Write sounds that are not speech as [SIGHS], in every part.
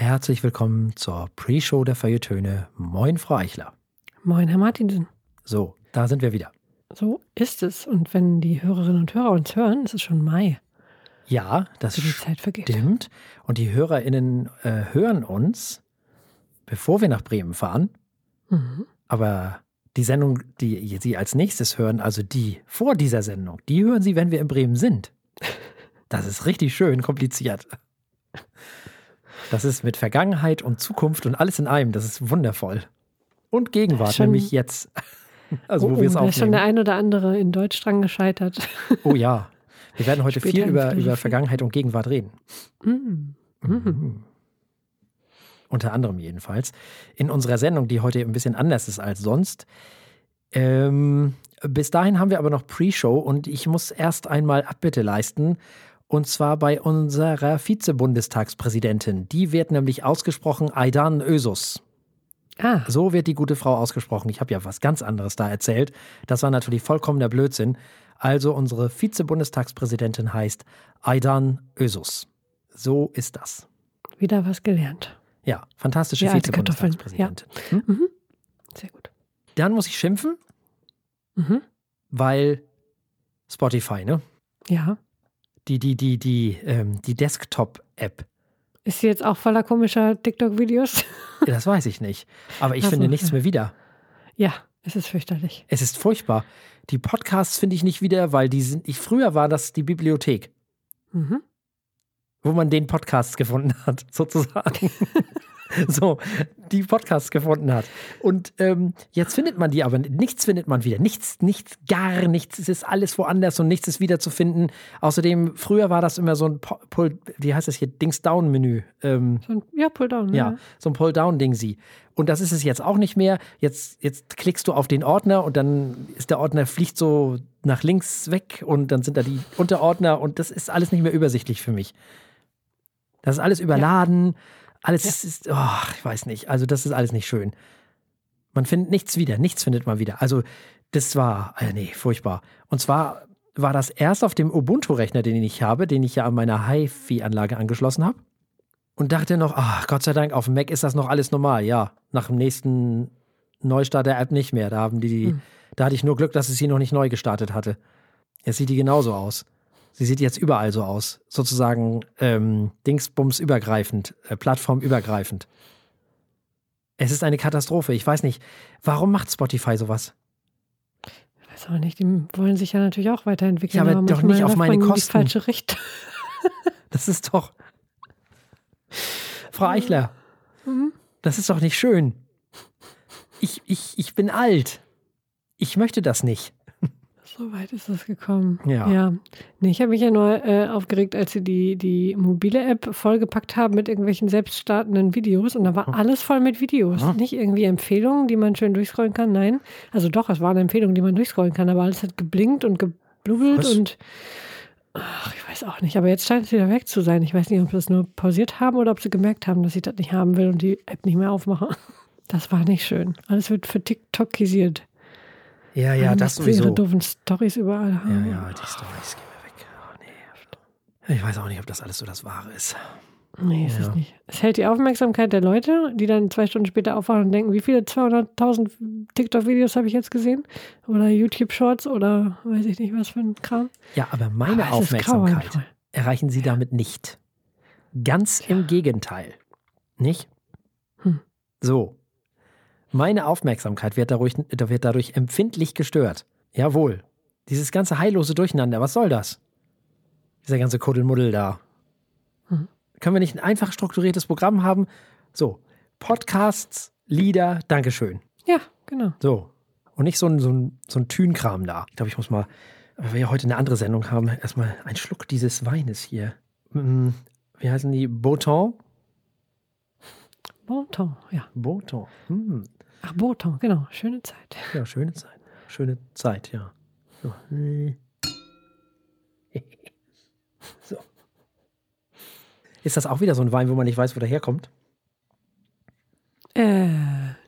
Herzlich willkommen zur Pre-Show der Feuilletöne. Moin, Frau Eichler. Moin, Herr Martinsen. So, da sind wir wieder. So ist es. Und wenn die Hörerinnen und Hörer uns hören, ist es schon Mai. Ja, das die Zeit vergeht. stimmt. Und die HörerInnen äh, hören uns, bevor wir nach Bremen fahren. Mhm. Aber die Sendung, die Sie als nächstes hören, also die vor dieser Sendung, die hören Sie, wenn wir in Bremen sind. [LAUGHS] Das ist richtig schön kompliziert. Das ist mit Vergangenheit und Zukunft und alles in einem. Das ist wundervoll. Und Gegenwart, Schon- nämlich jetzt. [LAUGHS] Also, oh, wo wir es oh, da ist schon aufnehmen. der ein oder andere in Deutsch dran gescheitert. [LAUGHS] Oh ja. Wir werden heute Später viel über, über Vergangenheit und Gegenwart reden. Mhm. Mhm. Unter anderem jedenfalls. In unserer Sendung, die heute ein bisschen anders ist als sonst. Ähm, bis dahin haben wir aber noch Pre-Show und ich muss erst einmal Abbitte leisten. Und zwar bei unserer Vize-Bundestagspräsidentin. Die wird nämlich ausgesprochen Aidan Ösus. Ah, So wird die gute Frau ausgesprochen. Ich habe ja was ganz anderes da erzählt. Das war natürlich vollkommener Blödsinn. Also unsere Vize-Bundestagspräsidentin heißt Aidan Ösus. So ist das. wieder was gelernt. Ja, fantastische Ja. Vize-Bundestagspräsidentin. Hm? Mhm. Sehr gut. Dann muss ich schimpfen, Mhm. weil Spotify, ne? Ja. Die, die, die, die, ähm, die Desktop-App. Ist sie jetzt auch voller komischer TikTok-Videos? [LAUGHS] Das weiß ich nicht. Aber ich Ach so, finde nichts mehr wieder. ja, es ist fürchterlich. Es ist furchtbar. Die Podcasts finde ich nicht wieder, weil die sind. Ich, früher war das die Bibliothek. Mhm. wo man den Podcast gefunden hat, [LAUGHS] sozusagen. [LAUGHS] [LAUGHS] so, die Podcasts gefunden hat. Und ähm, jetzt findet man die aber, nichts findet man wieder. Nichts, nichts, gar nichts. Es ist alles woanders und nichts ist wieder zu finden. Außerdem, früher war das immer so ein, Pull, wie heißt das hier, Dings-Down-Menü. Ähm, So ein, ja, Pulldown. ja, so ein Pull-Down-Ding sie. Und das ist es jetzt auch nicht mehr. Jetzt, jetzt klickst du auf den Ordner und dann ist der Ordner fliegt so nach links weg und dann sind da die Unterordner und das ist alles nicht mehr übersichtlich für mich. Das ist alles überladen. Alles ist, ist oh, ich weiß nicht. Also das ist alles nicht schön. Man findet nichts wieder. Nichts findet man wieder. Also das war, äh, nee, furchtbar. Und zwar war das erst auf dem Ubuntu-Rechner, den ich habe, den ich ja an meiner HiFi-Anlage angeschlossen habe und dachte noch, ach, Gott sei Dank, auf dem Mac ist das noch alles normal. Ja, nach dem nächsten Neustart der App nicht mehr. Da haben die, Hm. da hatte ich nur Glück, dass ich sie noch nicht neu gestartet hatte. Jetzt sieht die genauso aus. Sie sieht jetzt überall so aus. Sozusagen ähm, Dingsbums übergreifend, äh, plattformübergreifend. Es ist eine Katastrophe. Ich weiß nicht, warum macht Spotify sowas? Ich weiß auch nicht, die wollen sich ja natürlich auch weiterentwickeln. Ja, aber doch manchmal nicht auf meine Kosten. Die falsche Richtung. [LAUGHS] Das ist doch. Frau Eichler, Mhm. das ist doch nicht schön. Ich, ich, ich bin alt. Ich möchte das nicht. So weit ist es gekommen. Ja. ja. Nee, ich habe mich ja nur äh, aufgeregt, als sie die, die mobile App vollgepackt haben mit irgendwelchen selbststartenden Videos und da war alles voll mit Videos. Hm. Nicht irgendwie Empfehlungen, die man schön durchscrollen kann. Nein. Also doch, es waren Empfehlungen, die man durchscrollen kann, aber alles hat geblinkt und geblubbelt Was? und ach, ich weiß auch nicht. Aber jetzt scheint es wieder weg zu sein. Ich weiß nicht, ob sie es nur pausiert haben oder ob sie gemerkt haben, dass ich das nicht haben will und die App nicht mehr aufmache. [LAUGHS] Das war nicht schön. Alles wird für TikTokisiert. Ja, ja, das sie ihre sowieso. doofen Stories überall Ja, haben. ja, die Storys gehen wir weg. Oh, nee. Ich weiß auch nicht, ob das alles so das Wahre ist. Nee, ist Ja. es nicht. Es hält die Aufmerksamkeit der Leute, die dann zwei Stunden später aufwachen und denken, wie viele 200.000 TikTok-Videos habe ich jetzt gesehen? Oder YouTube-Shorts oder weiß ich nicht, was für ein Kram. Ja, aber meine Aber Aufmerksamkeit erreichen Sie damit nicht. Ganz im Gegenteil. Nicht? Hm. So. Meine Aufmerksamkeit wird dadurch, wird dadurch empfindlich gestört. Jawohl. Dieses ganze heillose Durcheinander, was soll das? Dieser ganze Kuddelmuddel da. Hm. Können wir nicht ein einfach strukturiertes Programm haben? So. Podcasts, Lieder, Dankeschön. Ja, genau. So. Und nicht so ein, so ein, so ein Tünkram da. Ich glaube, ich muss mal, weil wir ja heute eine andere Sendung haben, erstmal einen Schluck dieses Weines hier. Mm, Wie heißen die? Boton? Bonton, ja. Boton. Hm. Ach, Bonton, genau. Schöne Zeit. Ja, schöne Zeit. Schöne Zeit, ja. So. [LAUGHS] so. Ist das auch wieder so ein Wein, wo man nicht weiß, wo der herkommt? Äh,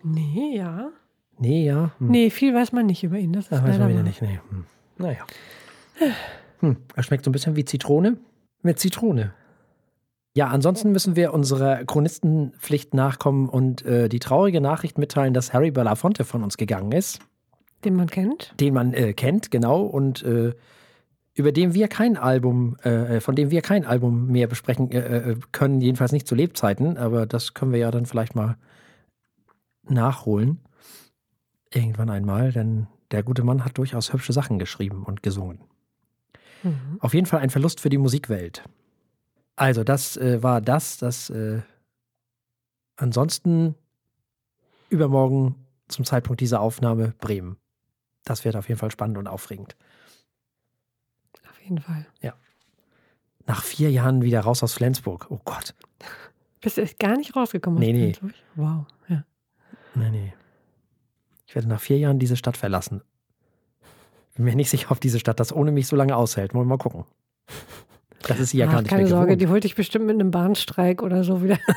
nee, ja. Nee, ja. Hm. Nee, viel weiß man nicht über ihn. Das ist Das weiß man wieder wahr. nicht. Nee. Hm. Naja. Hm. Er schmeckt so ein bisschen wie Zitrone mit Zitrone. Ja, ansonsten müssen wir unserer Chronistenpflicht nachkommen und äh, die traurige Nachricht mitteilen, dass Harry Belafonte von uns gegangen ist. Den man kennt. Den man äh, kennt, genau. Und äh, über dem wir kein Album, äh, von dem wir kein Album mehr besprechen äh, äh, können, jedenfalls nicht zu Lebzeiten, aber das können wir ja dann vielleicht mal nachholen. Irgendwann einmal, denn der gute Mann hat durchaus hübsche Sachen geschrieben und gesungen. Mhm. Auf jeden Fall ein Verlust für die Musikwelt. Also, das äh, war das, das äh, ansonsten übermorgen zum Zeitpunkt dieser Aufnahme Bremen. Das wird auf jeden Fall spannend und aufregend. Auf jeden Fall. Ja. Nach vier Jahren wieder raus aus Flensburg. Oh Gott. [LAUGHS] Bist du gar nicht rausgekommen nee, nee. Flensburg? Wow, ja. Nee, nee. Ich werde nach vier Jahren diese Stadt verlassen. Bin mir nicht sicher, ob diese Stadt das ohne mich so lange aushält. Wollen wir mal gucken. Das ist sie ja Ach, gar nicht keine Sorge, gewohnt. die holt dich bestimmt mit einem Bahnstreik oder so wieder. [LAUGHS]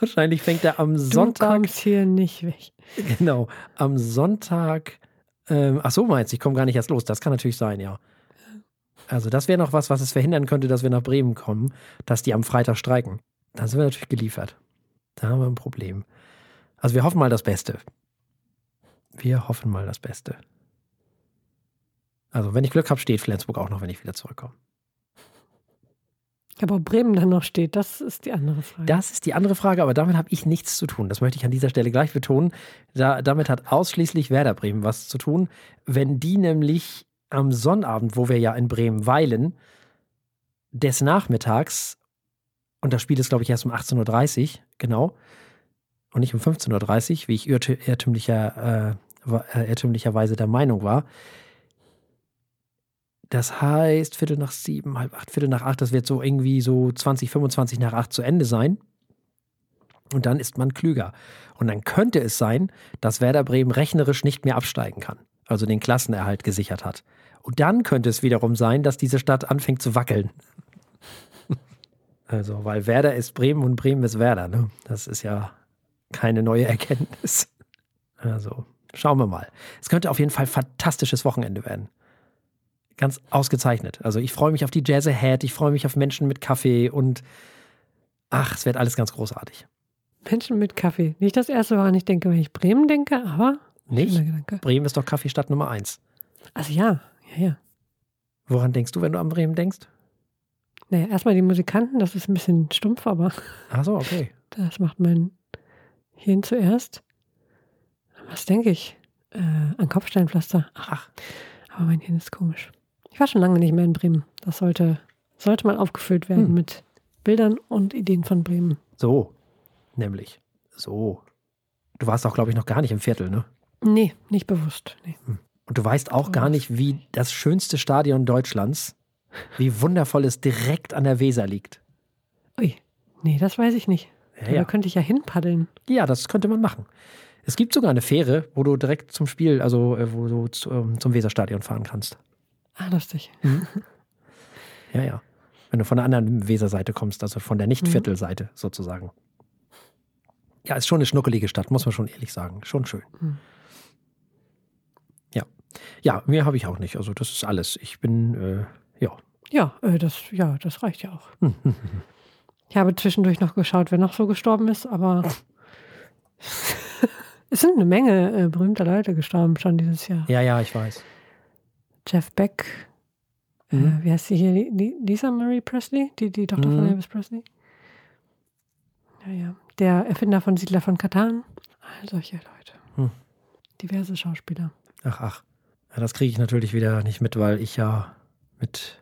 Wahrscheinlich fängt er am Du Sonntag. kommst hier nicht weg. Genau, am Sonntag. Ähm, ach so, meinst du, ich komme gar nicht erst los. Das kann natürlich sein, ja. Also, das wäre noch was, was es verhindern könnte, dass wir nach Bremen kommen, dass die am Freitag streiken. Dann sind wir natürlich geliefert. Da haben wir ein Problem. Also, wir hoffen mal das Beste. Wir hoffen mal das Beste. Also, wenn ich Glück habe, steht Flensburg auch noch, wenn ich wieder zurückkomme. Aber ob Bremen dann noch steht, das ist die andere Frage. Das ist die andere Frage, aber damit habe ich nichts zu tun. Das möchte ich an dieser Stelle gleich betonen. Da, damit hat ausschließlich Werder Bremen was zu tun. Wenn die nämlich am Sonnabend, wo wir ja in Bremen weilen, des Nachmittags, und das Spiel ist, glaube ich, erst um 18.30 Uhr, genau, und nicht um 15.30 Uhr, wie ich irrtü- irrtümlicher, äh, äh, irrtümlicherweise der Meinung war. Das heißt, Viertel nach sieben, halb acht, Viertel nach acht, das wird so irgendwie so 20, 25 nach acht zu Ende sein. Und dann ist man klüger. Und dann könnte es sein, dass Werder Bremen rechnerisch nicht mehr absteigen kann. Also den Klassenerhalt gesichert hat. Und dann könnte es wiederum sein, dass diese Stadt anfängt zu wackeln. Also, weil Werder ist Bremen und Bremen ist Werder. Ne? Das ist ja keine neue Erkenntnis. Also, schauen wir mal. Es könnte auf jeden Fall fantastisches Wochenende werden. Ganz ausgezeichnet. Also, ich freue mich auf die Jazz Ahead, ich freue mich auf Menschen mit Kaffee und ach, es wird alles ganz großartig. Menschen mit Kaffee. Nicht das erste, woran ich denke, wenn ich Bremen denke, aber. Nicht? Bremen ist doch Kaffeestadt Nummer eins. Also ja, ja, ja. Woran denkst du, wenn du an Bremen denkst? Naja, erstmal die Musikanten, das ist ein bisschen stumpf, aber Ach so, okay. das macht mein Hirn zuerst. Was denke ich? Äh, an Kopfsteinpflaster. Ach, aber mein Hirn ist komisch. Ich war schon lange nicht mehr in Bremen. Das sollte, sollte mal aufgefüllt werden Hm. mit Bildern und Ideen von Bremen. So, nämlich. So. Du warst auch, glaube ich, noch gar nicht im Viertel, ne? Nee, nicht bewusst. Nee. Und du weißt auch Oh. gar nicht, wie das schönste Stadion Deutschlands, wie wundervoll es direkt an der Weser liegt. Ui, nee, das weiß ich nicht. Ja, Da ja. könnte ich ja hinpaddeln. ja, das könnte man machen. Es gibt sogar eine Fähre, wo du direkt zum Spiel, also äh, wo du ähm, zum Weserstadion fahren kannst. Ah, lustig. Ja, ja. Wenn du von der anderen Weserseite kommst, also von der Nicht-Viertelseite sozusagen. Ja, ist schon eine schnuckelige Stadt, muss man schon ehrlich sagen. Schon schön. Mhm. Ja. Ja, mehr habe ich auch nicht. Also, das ist alles. Ich bin, äh, ja. Ja, äh, das, ja, das reicht ja auch. Ich habe zwischendurch noch geschaut, wer noch so gestorben ist, aber [LAUGHS] es sind eine Menge äh, berühmter Leute gestorben schon dieses Jahr. Ja, ja, ich weiß. Jeff Beck, Mhm. äh, wie heißt sie hier? Li- Li- Lisa Marie Presley, die, die Tochter von Mhm. Elvis Presley. Ja, ja. Der Erfinder von Siedler von Katan. All solche Leute. Hm. Diverse Schauspieler. Ach, ach. Ja, das kriege ich natürlich wieder nicht mit, weil ich ja mit,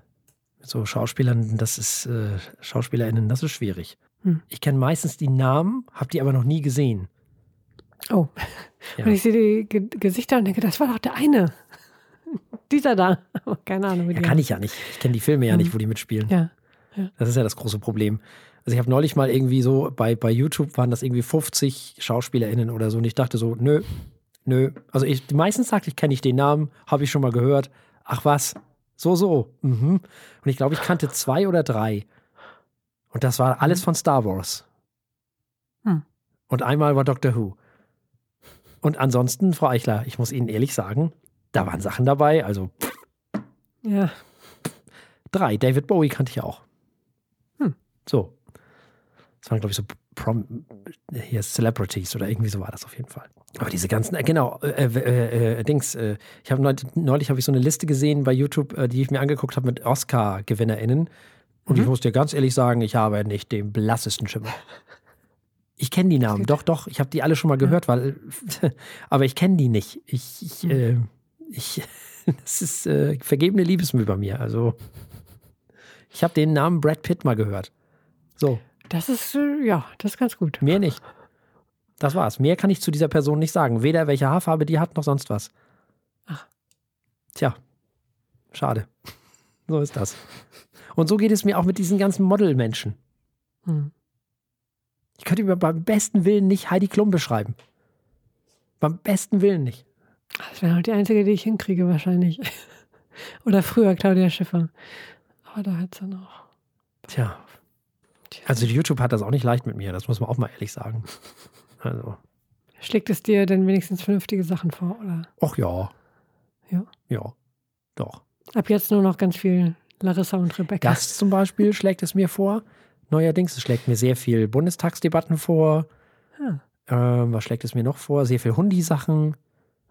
mit so Schauspielern, das ist, äh, SchauspielerInnen, das ist schwierig. Hm. Ich kenne meistens die Namen, habe die aber noch nie gesehen. Oh. Ja. Und ich sehe die Ge Gesichter und denke, das war doch der eine. Dieser da. [LAUGHS] Aber keine Ahnung, wie Ja, kann ich ja nicht. Ich kenne die Filme ja Mhm. nicht, wo die mitspielen. Ja. Das ist ja das große Problem. Also ich habe neulich mal irgendwie so, bei, bei YouTube waren das irgendwie 50 SchauspielerInnen oder so und ich dachte so, nö, nö. Also ich, meistens sagte ich, kenne ich den Namen, habe ich schon mal gehört. Ach was, so, so. Mhm. Und ich glaube, ich kannte zwei oder drei. Und das war alles von Star Wars. Hm. Und einmal war Doctor Who. Und ansonsten, Frau Eichler, ich muss Ihnen ehrlich sagen, da waren Sachen dabei. Also Ja. drei. David Bowie kannte ich auch. So. Das waren, glaube ich, so Prom hier Celebrities oder irgendwie so war das auf jeden Fall. Aber diese ganzen, äh, genau, äh, äh, äh, Dings, äh, ich habe neulich, neulich habe ich so eine Liste gesehen bei YouTube, äh, die ich mir angeguckt habe mit Oscar-GewinnerInnen. Und mhm. ich muss dir ganz ehrlich sagen, ich habe nicht den blassesten Schimmer. Ich kenne die Namen, [LAUGHS] doch, doch, ich habe die alle schon mal gehört, weil, [LAUGHS] aber ich kenne die nicht. Ich, ich, mhm. Ich [LAUGHS] das ist vergebene Liebesmühe bei mir. Also, ich habe den Namen Brad Pitt mal gehört. So. Das ist, ja, das ist ganz gut. Mehr nicht. Das war's. Mehr kann ich zu dieser Person nicht sagen. Weder welche Haarfarbe die hat, noch sonst was. Ach. Tja. Schade. So ist das. Und so geht es mir auch mit diesen ganzen Modelmenschen. Hm. Ich könnte mir beim besten Willen nicht Heidi Klum beschreiben. Beim besten Willen nicht. Das wäre halt die einzige, die ich hinkriege, wahrscheinlich. [LAUGHS] Oder früher Claudia Schiffer. Aber da hat sie noch. Tja. Also YouTube hat das auch nicht leicht mit mir, das muss man auch mal ehrlich sagen. Also. Schlägt es dir denn wenigstens vernünftige Sachen vor, oder? Ach ja. Ja. Ja, doch. Ab jetzt nur noch ganz viel Larissa und Rebecca. Das zum Beispiel schlägt es mir vor. Neuerdings, es schlägt mir sehr viel Bundestagsdebatten vor. Hm. Ähm, was schlägt es mir noch vor? Sehr viel Hundi-Sachen,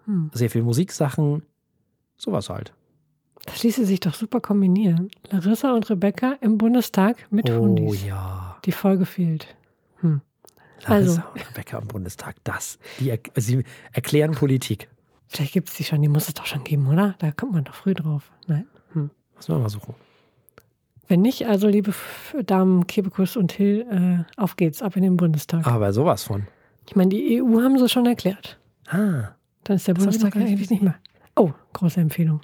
hm. sehr viel Musiksachen. Sowas halt. Das ließe sich doch super kombinieren. Larissa und Rebecca im Bundestag mit oh, Hundis. Oh ja. Die Folge fehlt. Hm. Larissa also. und Rebecca im Bundestag, das. Die er, sie erklären Politik. Vielleicht gibt es die schon, die muss es doch schon geben, oder? Da kommt man doch früh drauf. Nein? Hm. Müssen wir mal suchen. Wenn nicht, also liebe Damen Kebekus und Hill, äh, auf geht's, ab in den Bundestag. Aber sowas von. Ich meine, die EU haben sie schon erklärt. Ah. Dann ist der Bundestag eigentlich nicht mehr. Oh, große Empfehlung.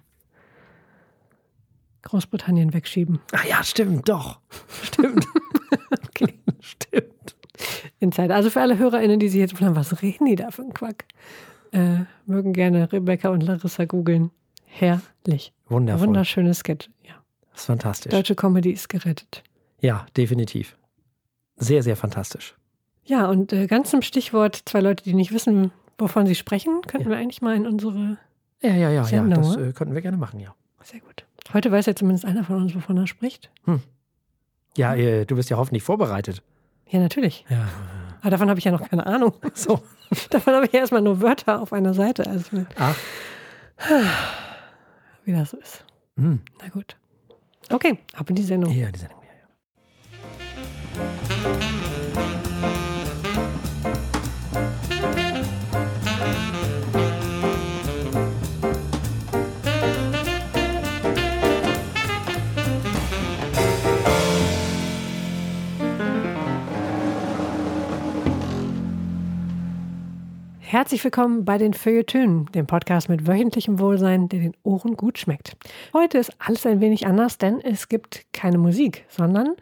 Großbritannien wegschieben. Ach ja, stimmt, doch. [LAUGHS] Stimmt. [LAUGHS] okay, stimmt. Insider. Also für alle HörerInnen, die sich jetzt fragen, was reden die da für ein Quack? Äh, mögen gerne Rebecca und Larissa googeln. Herrlich. Wundervoll. Wunderschönes Sketch. Ja. Das ist fantastisch. Deutsche Comedy ist gerettet. Ja, definitiv. Sehr, sehr fantastisch. Ja, und äh, ganz zum Stichwort, zwei Leute, die nicht wissen, wovon sie sprechen, könnten ja. wir eigentlich mal in unsere. Ja, ja, ja, Sendung, ja. Das äh, könnten wir gerne machen, ja. Sehr gut. Heute weiß ja zumindest einer von uns, wovon er spricht. Hm. Ja, äh, du bist ja hoffentlich vorbereitet. Ja, natürlich. Ja. Aber davon habe ich ja noch keine Ahnung. So. [LAUGHS] davon habe ich ja erstmal nur Wörter auf einer Seite. Also, Ach. [SIGHS] Wie das so ist. Hm. Na gut. Okay, ab in die Sendung. Ja, die Sendung. Ja, ja. Herzlich willkommen bei den Feuilletönen, dem Podcast mit wöchentlichem Wohlsein, der den Ohren gut schmeckt. Heute ist alles ein wenig anders, denn es gibt keine Musik, sondern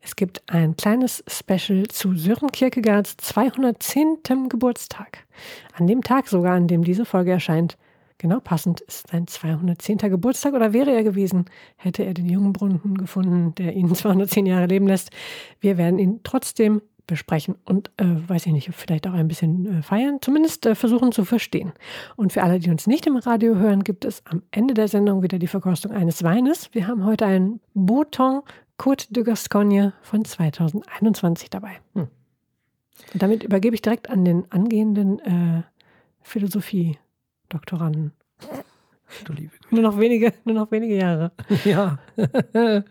es gibt ein kleines Special zu Sören Kierkegaards 210. Geburtstag. An dem Tag sogar, an dem diese Folge erscheint, genau passend, ist sein 210. Geburtstag oder wäre er gewesen, hätte er den jungen Brunnen gefunden, der ihn [LAUGHS] 210 Jahre leben lässt. Wir werden ihn trotzdem besprechen und, äh, weiß ich nicht, vielleicht auch ein bisschen äh, feiern, zumindest äh, versuchen zu verstehen. Und für alle, die uns nicht im Radio hören, gibt es am Ende der Sendung wieder die Verkostung eines Weines. Wir haben heute einen Bouton Côte de Gascogne von 2021 dabei. Hm. Und damit übergebe ich direkt an den angehenden äh, Philosophie-Doktoranden. Du liebe Güte. Nur noch wenige, nur noch wenige Jahre. Ja. [LAUGHS]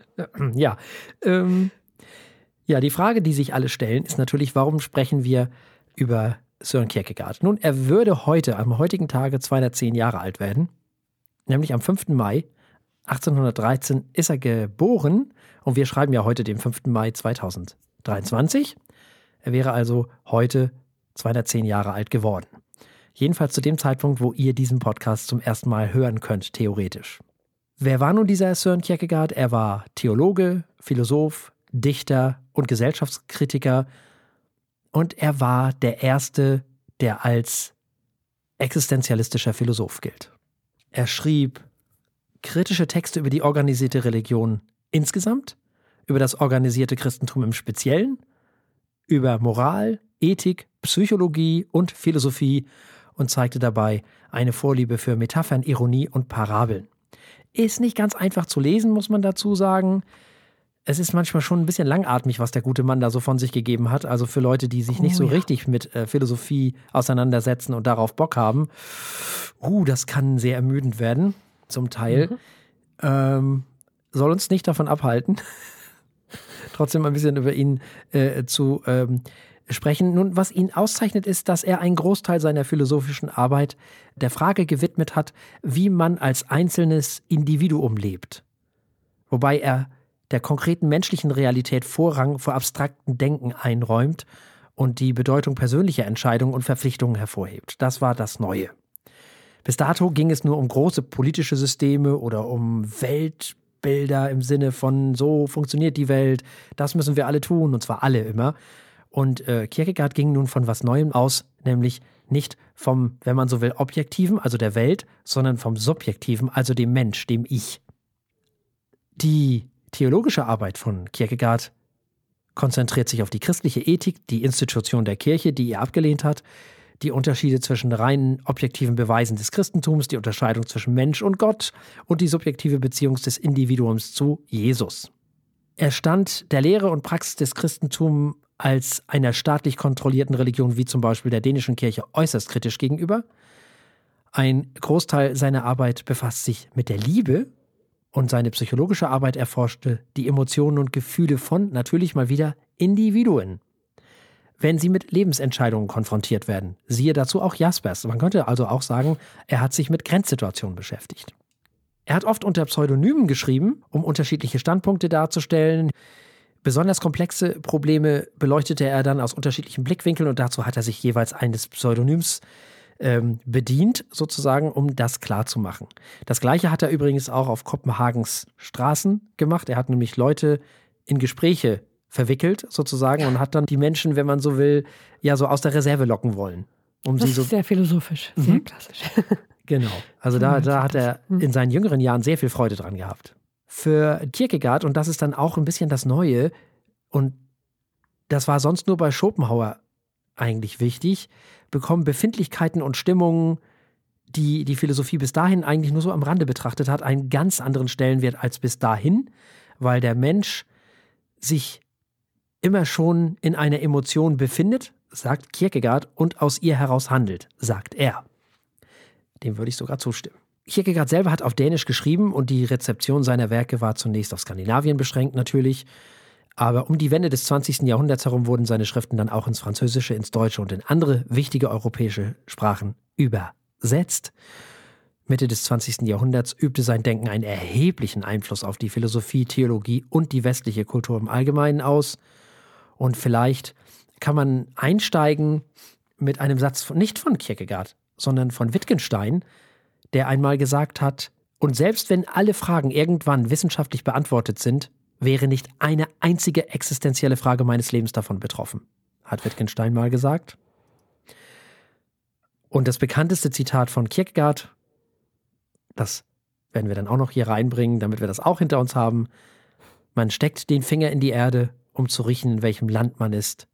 ja. Ähm, ja, die Frage, die sich alle stellen, ist natürlich, warum sprechen wir über Søren Kierkegaard? Nun, er würde heute, am heutigen Tage 210 Jahre alt werden, nämlich am 5. Mai 1813 ist er geboren und wir schreiben ja heute den 5. Mai 2023. Er wäre also heute 210 Jahre alt geworden. Jedenfalls zu dem Zeitpunkt, wo ihr diesen Podcast zum ersten Mal hören könnt, theoretisch. Wer war nun dieser Søren Kierkegaard? Er war Theologe, Philosoph, Dichter und Gesellschaftskritiker und er war der Erste, der als existenzialistischer Philosoph gilt. Er schrieb kritische Texte über die organisierte Religion insgesamt, über das organisierte Christentum im Speziellen, über Moral, Ethik, Psychologie und Philosophie und zeigte dabei eine Vorliebe für Metaphern, Ironie und Parabeln. Ist nicht ganz einfach zu lesen, muss man dazu sagen. Es ist manchmal schon ein bisschen langatmig, was der gute Mann da so von sich gegeben hat. Also für Leute, die sich nicht Oh so ja. richtig mit äh, Philosophie auseinandersetzen und darauf Bock haben. Uh, das kann sehr ermüdend werden, zum Teil. Ähm, soll uns nicht davon abhalten, [LAUGHS] trotzdem ein bisschen über ihn äh, zu ähm, sprechen. Nun, was ihn auszeichnet, ist, dass er einen Großteil seiner philosophischen Arbeit der Frage gewidmet hat, wie man als einzelnes Individuum lebt. Wobei er der konkreten menschlichen Realität Vorrang vor abstrakten Denken einräumt und die Bedeutung persönlicher Entscheidungen und Verpflichtungen hervorhebt. Das war das Neue. Bis dato ging es nur um große politische Systeme oder um Weltbilder im Sinne von so funktioniert die Welt, das müssen wir alle tun, und zwar alle immer. Und äh, Kierkegaard ging nun von was Neuem aus, nämlich nicht vom, wenn man so will, objektiven, also der Welt, sondern vom subjektiven, also dem Mensch, dem Ich. Die theologische Arbeit von Kierkegaard konzentriert sich auf die christliche Ethik, die Institution der Kirche, die er abgelehnt hat, die Unterschiede zwischen reinen objektiven Beweisen des Christentums, die Unterscheidung zwischen Mensch und Gott und die subjektive Beziehung des Individuums zu Jesus. Er stand der Lehre und Praxis des Christentums als einer staatlich kontrollierten Religion wie zum Beispiel der dänischen Kirche äußerst kritisch gegenüber. Ein Großteil seiner Arbeit befasst sich mit der Liebe und seine psychologische Arbeit erforschte die Emotionen und Gefühle von, natürlich mal wieder, Individuen. Wenn sie mit Lebensentscheidungen konfrontiert werden. Siehe dazu auch Jaspers. Man könnte also auch sagen, er hat sich mit Grenzsituationen beschäftigt. Er hat oft unter Pseudonymen geschrieben, um unterschiedliche Standpunkte darzustellen. Besonders komplexe Probleme beleuchtete er dann aus unterschiedlichen Blickwinkeln und dazu hat er sich jeweils eines Pseudonyms ähm, bedient, sozusagen, um das klarzumachen. Das gleiche hat er übrigens auch auf Kopenhagens Straßen gemacht. Er hat nämlich Leute in Gespräche verwickelt, sozusagen, und hat dann die Menschen, wenn man so will, ja so aus der Reserve locken wollen. Um Das so ist sehr philosophisch, sehr klassisch. [LAUGHS] Genau. Also da, da hat er in seinen jüngeren Jahren sehr viel Freude dran gehabt. Für Kierkegaard, und das ist dann auch ein bisschen das Neue, und das war sonst nur bei Schopenhauer eigentlich wichtig, bekommen Befindlichkeiten und Stimmungen, die die Philosophie bis dahin eigentlich nur so am Rande betrachtet hat, einen ganz anderen Stellenwert als bis dahin, weil der Mensch sich immer schon in einer Emotion befindet, sagt Kierkegaard, und aus ihr heraus handelt, sagt er. Dem würde ich sogar zustimmen. Kierkegaard selber hat auf Dänisch geschrieben und die Rezeption seiner Werke war zunächst auf Skandinavien beschränkt natürlich. Aber um die Wende des 20. Jahrhunderts herum wurden seine Schriften dann auch ins Französische, ins Deutsche und in andere wichtige europäische Sprachen übersetzt. Mitte des 20. Jahrhunderts übte sein Denken einen erheblichen Einfluss auf die Philosophie, Theologie und die westliche Kultur im Allgemeinen aus. Und vielleicht kann man einsteigen mit einem Satz von, nicht von Kierkegaard, sondern von Wittgenstein, der einmal gesagt hat, und selbst wenn alle Fragen irgendwann wissenschaftlich beantwortet sind, wäre nicht eine einzige existenzielle Frage meines Lebens davon betroffen, hat Wittgenstein mal gesagt. Und das bekannteste Zitat von Kierkegaard, das werden wir dann auch noch hier reinbringen, damit wir das auch hinter uns haben. Man steckt den Finger in die Erde, um zu riechen, in welchem Land man ist.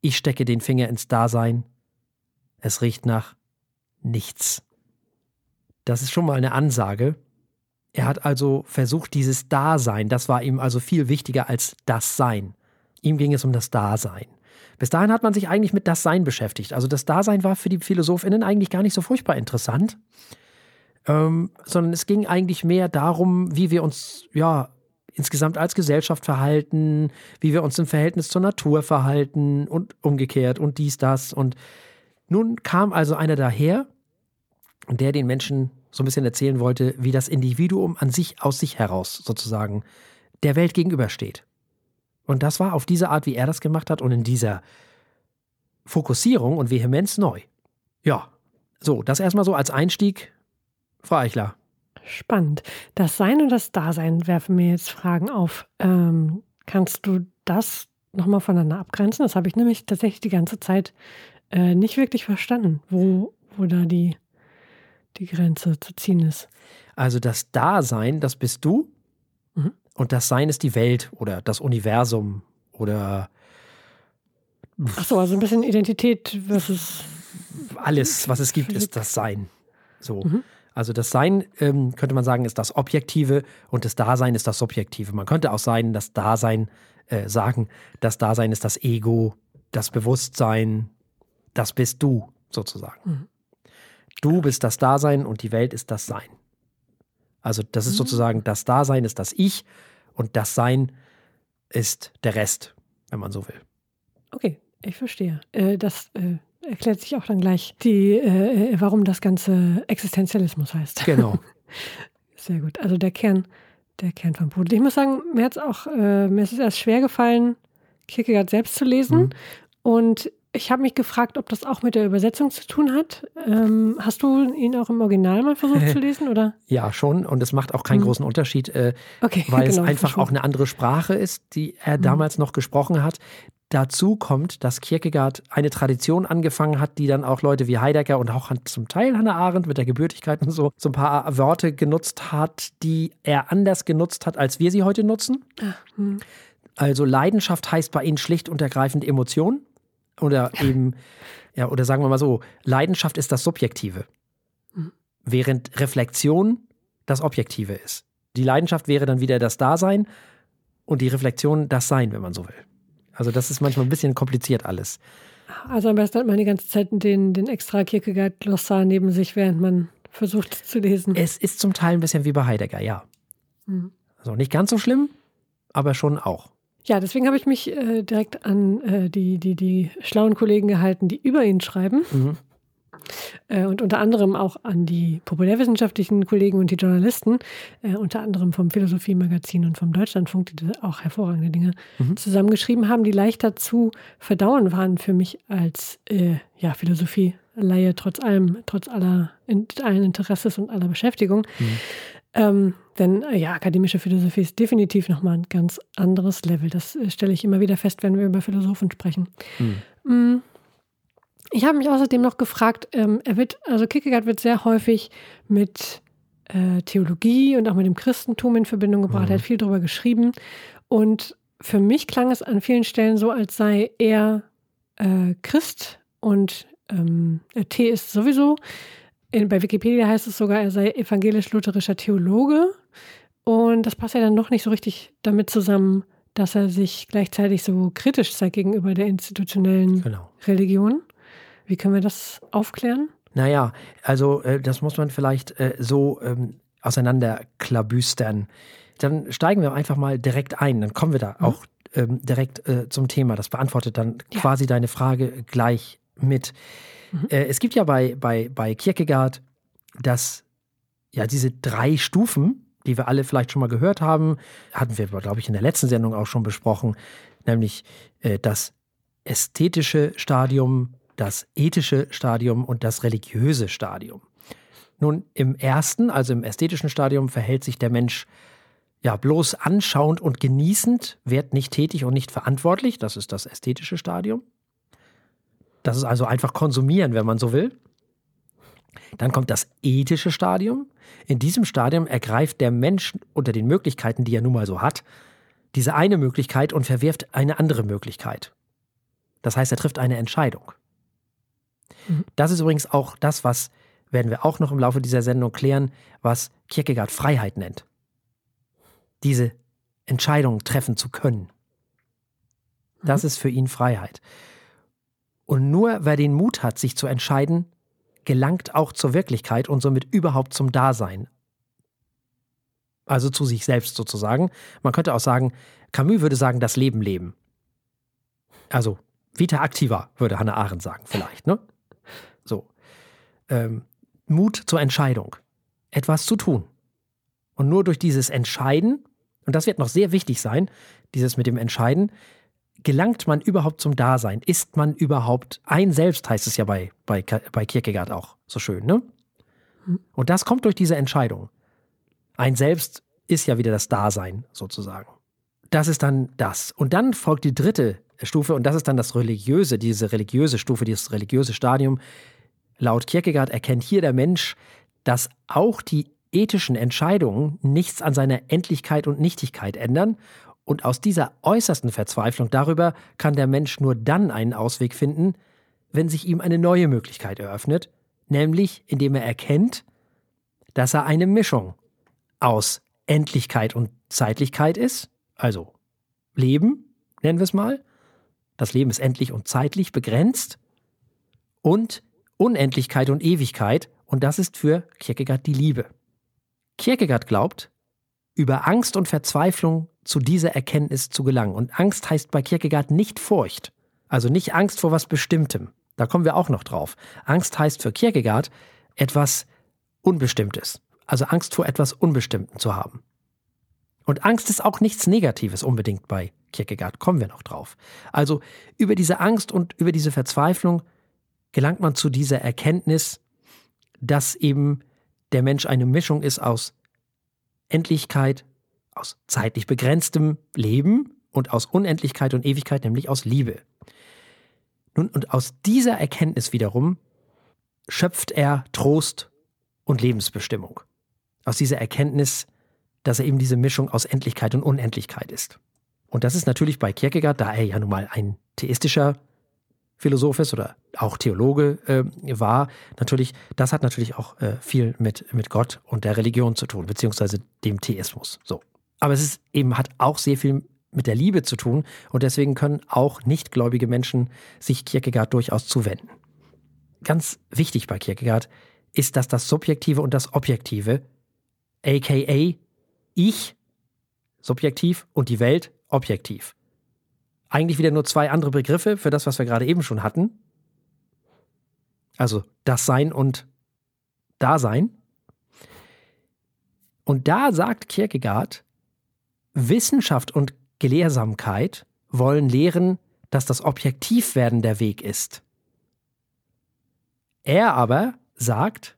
Ich stecke den Finger ins Dasein. Es riecht nach nichts. Das ist schon mal eine Ansage. Er hat also versucht, dieses Dasein, das war ihm also viel wichtiger als das Sein. Ihm ging es um das Dasein. Bis dahin hat man sich eigentlich mit das Sein beschäftigt. Also das Dasein war für die PhilosophInnen eigentlich gar nicht so furchtbar interessant, ähm, sondern es ging eigentlich mehr darum, wie wir uns ja insgesamt als Gesellschaft verhalten, wie wir uns im Verhältnis zur Natur verhalten und umgekehrt und dies, das. Und nun kam also einer daher, der den Menschen so ein bisschen erzählen wollte, wie das Individuum an sich aus sich heraus sozusagen der Welt gegenübersteht. Und das war auf diese Art, wie er das gemacht hat und in dieser Fokussierung und Vehemenz neu. Ja, so, das erstmal so als Einstieg. Frau Eichler. Spannend. Das Sein und das Dasein werfen mir jetzt Fragen auf. Ähm, kannst du das nochmal voneinander abgrenzen? Das habe ich nämlich tatsächlich die ganze Zeit äh, nicht wirklich verstanden, wo, wo da die, die Grenze zu ziehen ist. Also das Dasein, das bist du. Mhm. Und das Sein ist die Welt oder das Universum oder Ach so, also ein bisschen Identität versus. alles, was es gibt, ist das Sein. So. Mhm. Also das Sein, ähm, könnte man sagen, ist das Objektive und das Dasein ist das Subjektive. Man könnte auch sein, das Dasein äh, sagen, das Dasein ist das Ego, das Bewusstsein, das bist du sozusagen. Mhm. Du bist das Dasein und die Welt ist das Sein. Also das ist mhm. sozusagen das Dasein ist das Ich und das Sein ist der Rest, wenn man so will. Okay, ich verstehe. Äh, das äh, erklärt sich auch dann gleich, die, äh, warum das Ganze Existenzialismus heißt. Genau. [LAUGHS] Sehr gut. Also der Kern, der Kern von Pudel. Ich muss sagen, mir hat es auch, mir ist es erst schwer gefallen, Kierkegaard selbst zu lesen. Mhm. Und ich habe mich gefragt, ob das auch mit der Übersetzung zu tun hat. Ähm, hast du ihn auch im Original mal versucht zu [LAUGHS] lesen, oder? Ja, schon. Und es macht auch keinen mhm. großen Unterschied, äh, okay, [LAUGHS] weil genau, es einfach auch eine andere Sprache ist, die er mhm. damals noch gesprochen hat. Dazu kommt, dass Kierkegaard eine Tradition angefangen hat, die dann auch Leute wie Heidegger und auch zum Teil Hannah Arendt mit der Gebürtigkeit und so, so ein paar Wörter genutzt hat, die er anders genutzt hat, als wir sie heute nutzen. Ach, hm. also Leidenschaft heißt bei ihnen schlicht und ergreifend Emotion. Oder eben, ja, oder sagen wir mal so, Leidenschaft ist das Subjektive. Mhm. Während Reflexion das Objektive ist. Die Leidenschaft wäre dann wieder das Dasein und die Reflexion das Sein, wenn man so will. Also das ist manchmal ein bisschen kompliziert alles. Also am besten hat man die ganze Zeit den, den extra Kierkegaard-Glossar neben sich, während man versucht zu lesen. Es ist zum Teil ein bisschen wie bei Heidegger, ja. Mhm. Also nicht ganz so schlimm, aber schon auch. Ja, deswegen habe ich mich äh, direkt an äh, die, die, die schlauen Kollegen gehalten, die über ihn schreiben. Mhm. Äh, und unter anderem auch an die populärwissenschaftlichen Kollegen und die Journalisten, äh, unter anderem vom Philosophie-Magazin und vom Deutschlandfunk, die auch hervorragende Dinge mhm. zusammengeschrieben haben, die leichter zu verdauen waren für mich als äh, ja, Philosophie-Laie, trotz allem, trotz aller in, allen Interesses und aller Beschäftigung. Mhm. Ähm, denn äh, ja, akademische Philosophie ist definitiv nochmal ein ganz anderes Level. Das äh, stelle ich immer wieder fest, wenn wir über Philosophen sprechen. Mhm. Ich habe mich außerdem noch gefragt, ähm, er wird, also Kierkegaard wird sehr häufig mit äh, Theologie und auch mit dem Christentum in Verbindung gebracht. Mhm. Er hat viel darüber geschrieben. Und für mich klang es an vielen Stellen so, als sei er äh, Christ und ähm, T ist sowieso in, bei Wikipedia heißt es sogar, er sei evangelisch-lutherischer Theologe. Und das passt ja dann noch nicht so richtig damit zusammen, dass er sich gleichzeitig so kritisch zeigt gegenüber der institutionellen genau. Religion. Wie können wir das aufklären? Naja, also äh, das muss man vielleicht äh, so ähm, auseinanderklabüstern. Dann steigen wir einfach mal direkt ein. Dann kommen wir da mhm. auch ähm, direkt äh, zum Thema. Das beantwortet dann ja. quasi deine Frage gleich mit. Mhm. Äh, es gibt ja bei, bei, bei Kierkegaard dass ja diese drei Stufen, die wir alle vielleicht schon mal gehört haben, hatten wir, glaube ich, in der letzten Sendung auch schon besprochen, nämlich äh, das ästhetische Stadium, das ethische Stadium und das religiöse Stadium. Nun, im ersten, also im ästhetischen Stadium, verhält sich der Mensch ja bloß anschauend und genießend, wird nicht tätig und nicht verantwortlich. Das ist das ästhetische Stadium. Das ist also einfach konsumieren, wenn man so will. Dann kommt das ethische Stadium. In diesem Stadium ergreift der Mensch unter den Möglichkeiten, die er nun mal so hat, diese eine Möglichkeit und verwirft eine andere Möglichkeit. Das heißt, er trifft eine Entscheidung. Mhm. Das ist übrigens auch das, was werden wir auch noch im Laufe dieser Sendung klären, was Kierkegaard Freiheit nennt. Diese Entscheidung treffen zu können. Das mhm. ist für ihn Freiheit. Und nur wer den Mut hat, sich zu entscheiden, gelangt auch zur Wirklichkeit und somit überhaupt zum Dasein. Also zu sich selbst sozusagen. Man könnte auch sagen, Camus würde sagen, das Leben leben. Also Vita activa, würde Hannah Arendt sagen, vielleicht, ne? So. Ähm, Mut zur Entscheidung. Etwas zu tun. Und nur durch dieses Entscheiden, und das wird noch sehr wichtig sein, dieses mit dem Entscheiden, gelangt man überhaupt zum Dasein? Ist man überhaupt ein Selbst, heißt es ja bei, bei, bei Kierkegaard auch so schön, ne? Und das kommt durch diese Entscheidung. Ein Selbst ist ja wieder das Dasein sozusagen. Das ist dann das. Und dann folgt die dritte Stufe und das ist dann das religiöse, diese religiöse Stufe, dieses religiöse Stadium. Laut Kierkegaard erkennt hier der Mensch, dass auch die ethischen Entscheidungen nichts an seiner Endlichkeit und Nichtigkeit ändern und aus dieser äußersten Verzweiflung darüber kann der Mensch nur dann einen Ausweg finden, wenn sich ihm eine neue Möglichkeit eröffnet, nämlich indem er erkennt, dass er eine Mischung aus Endlichkeit und Zeitlichkeit ist, also Leben, nennen wir es mal. Das Leben ist endlich und zeitlich begrenzt und Unendlichkeit und Ewigkeit, und das ist für Kierkegaard die Liebe. Kierkegaard glaubt, über Angst und Verzweiflung zu dieser Erkenntnis zu gelangen. Und Angst heißt bei Kierkegaard nicht Furcht, also nicht Angst vor was Bestimmtem. Da kommen wir auch noch drauf. Angst heißt für Kierkegaard etwas Unbestimmtes, also Angst vor etwas Unbestimmten zu haben. Und Angst ist auch nichts Negatives unbedingt bei Kierkegaard, kommen wir noch drauf. Also über diese Angst und über diese Verzweiflung gelangt man zu dieser Erkenntnis, dass eben der Mensch eine Mischung ist aus Endlichkeit, aus zeitlich begrenztem Leben und aus Unendlichkeit und Ewigkeit, nämlich aus Liebe. Nun, und aus dieser Erkenntnis wiederum schöpft er Trost und Lebensbestimmung. Aus dieser Erkenntnis, dass er eben diese Mischung aus Endlichkeit und Unendlichkeit ist. Und das ist natürlich bei Kierkegaard, da er ja nun mal ein theistischer Philosoph ist oder auch Theologe äh, war, natürlich, das hat natürlich auch äh, viel mit, mit Gott und der Religion zu tun, beziehungsweise dem Theismus. So. Aber es ist eben, hat auch sehr viel mit der Liebe zu tun und deswegen können auch nichtgläubige Menschen sich Kierkegaard durchaus zuwenden. Ganz wichtig bei Kierkegaard ist, dass das Subjektive und das Objektive, aka ich, subjektiv und die Welt, objektiv, eigentlich wieder nur zwei andere Begriffe für das, was wir gerade eben schon hatten. Also das Sein und Dasein. Und da sagt Kierkegaard, Wissenschaft und Gelehrsamkeit wollen lehren, dass das Objektivwerden der Weg ist. Er aber sagt,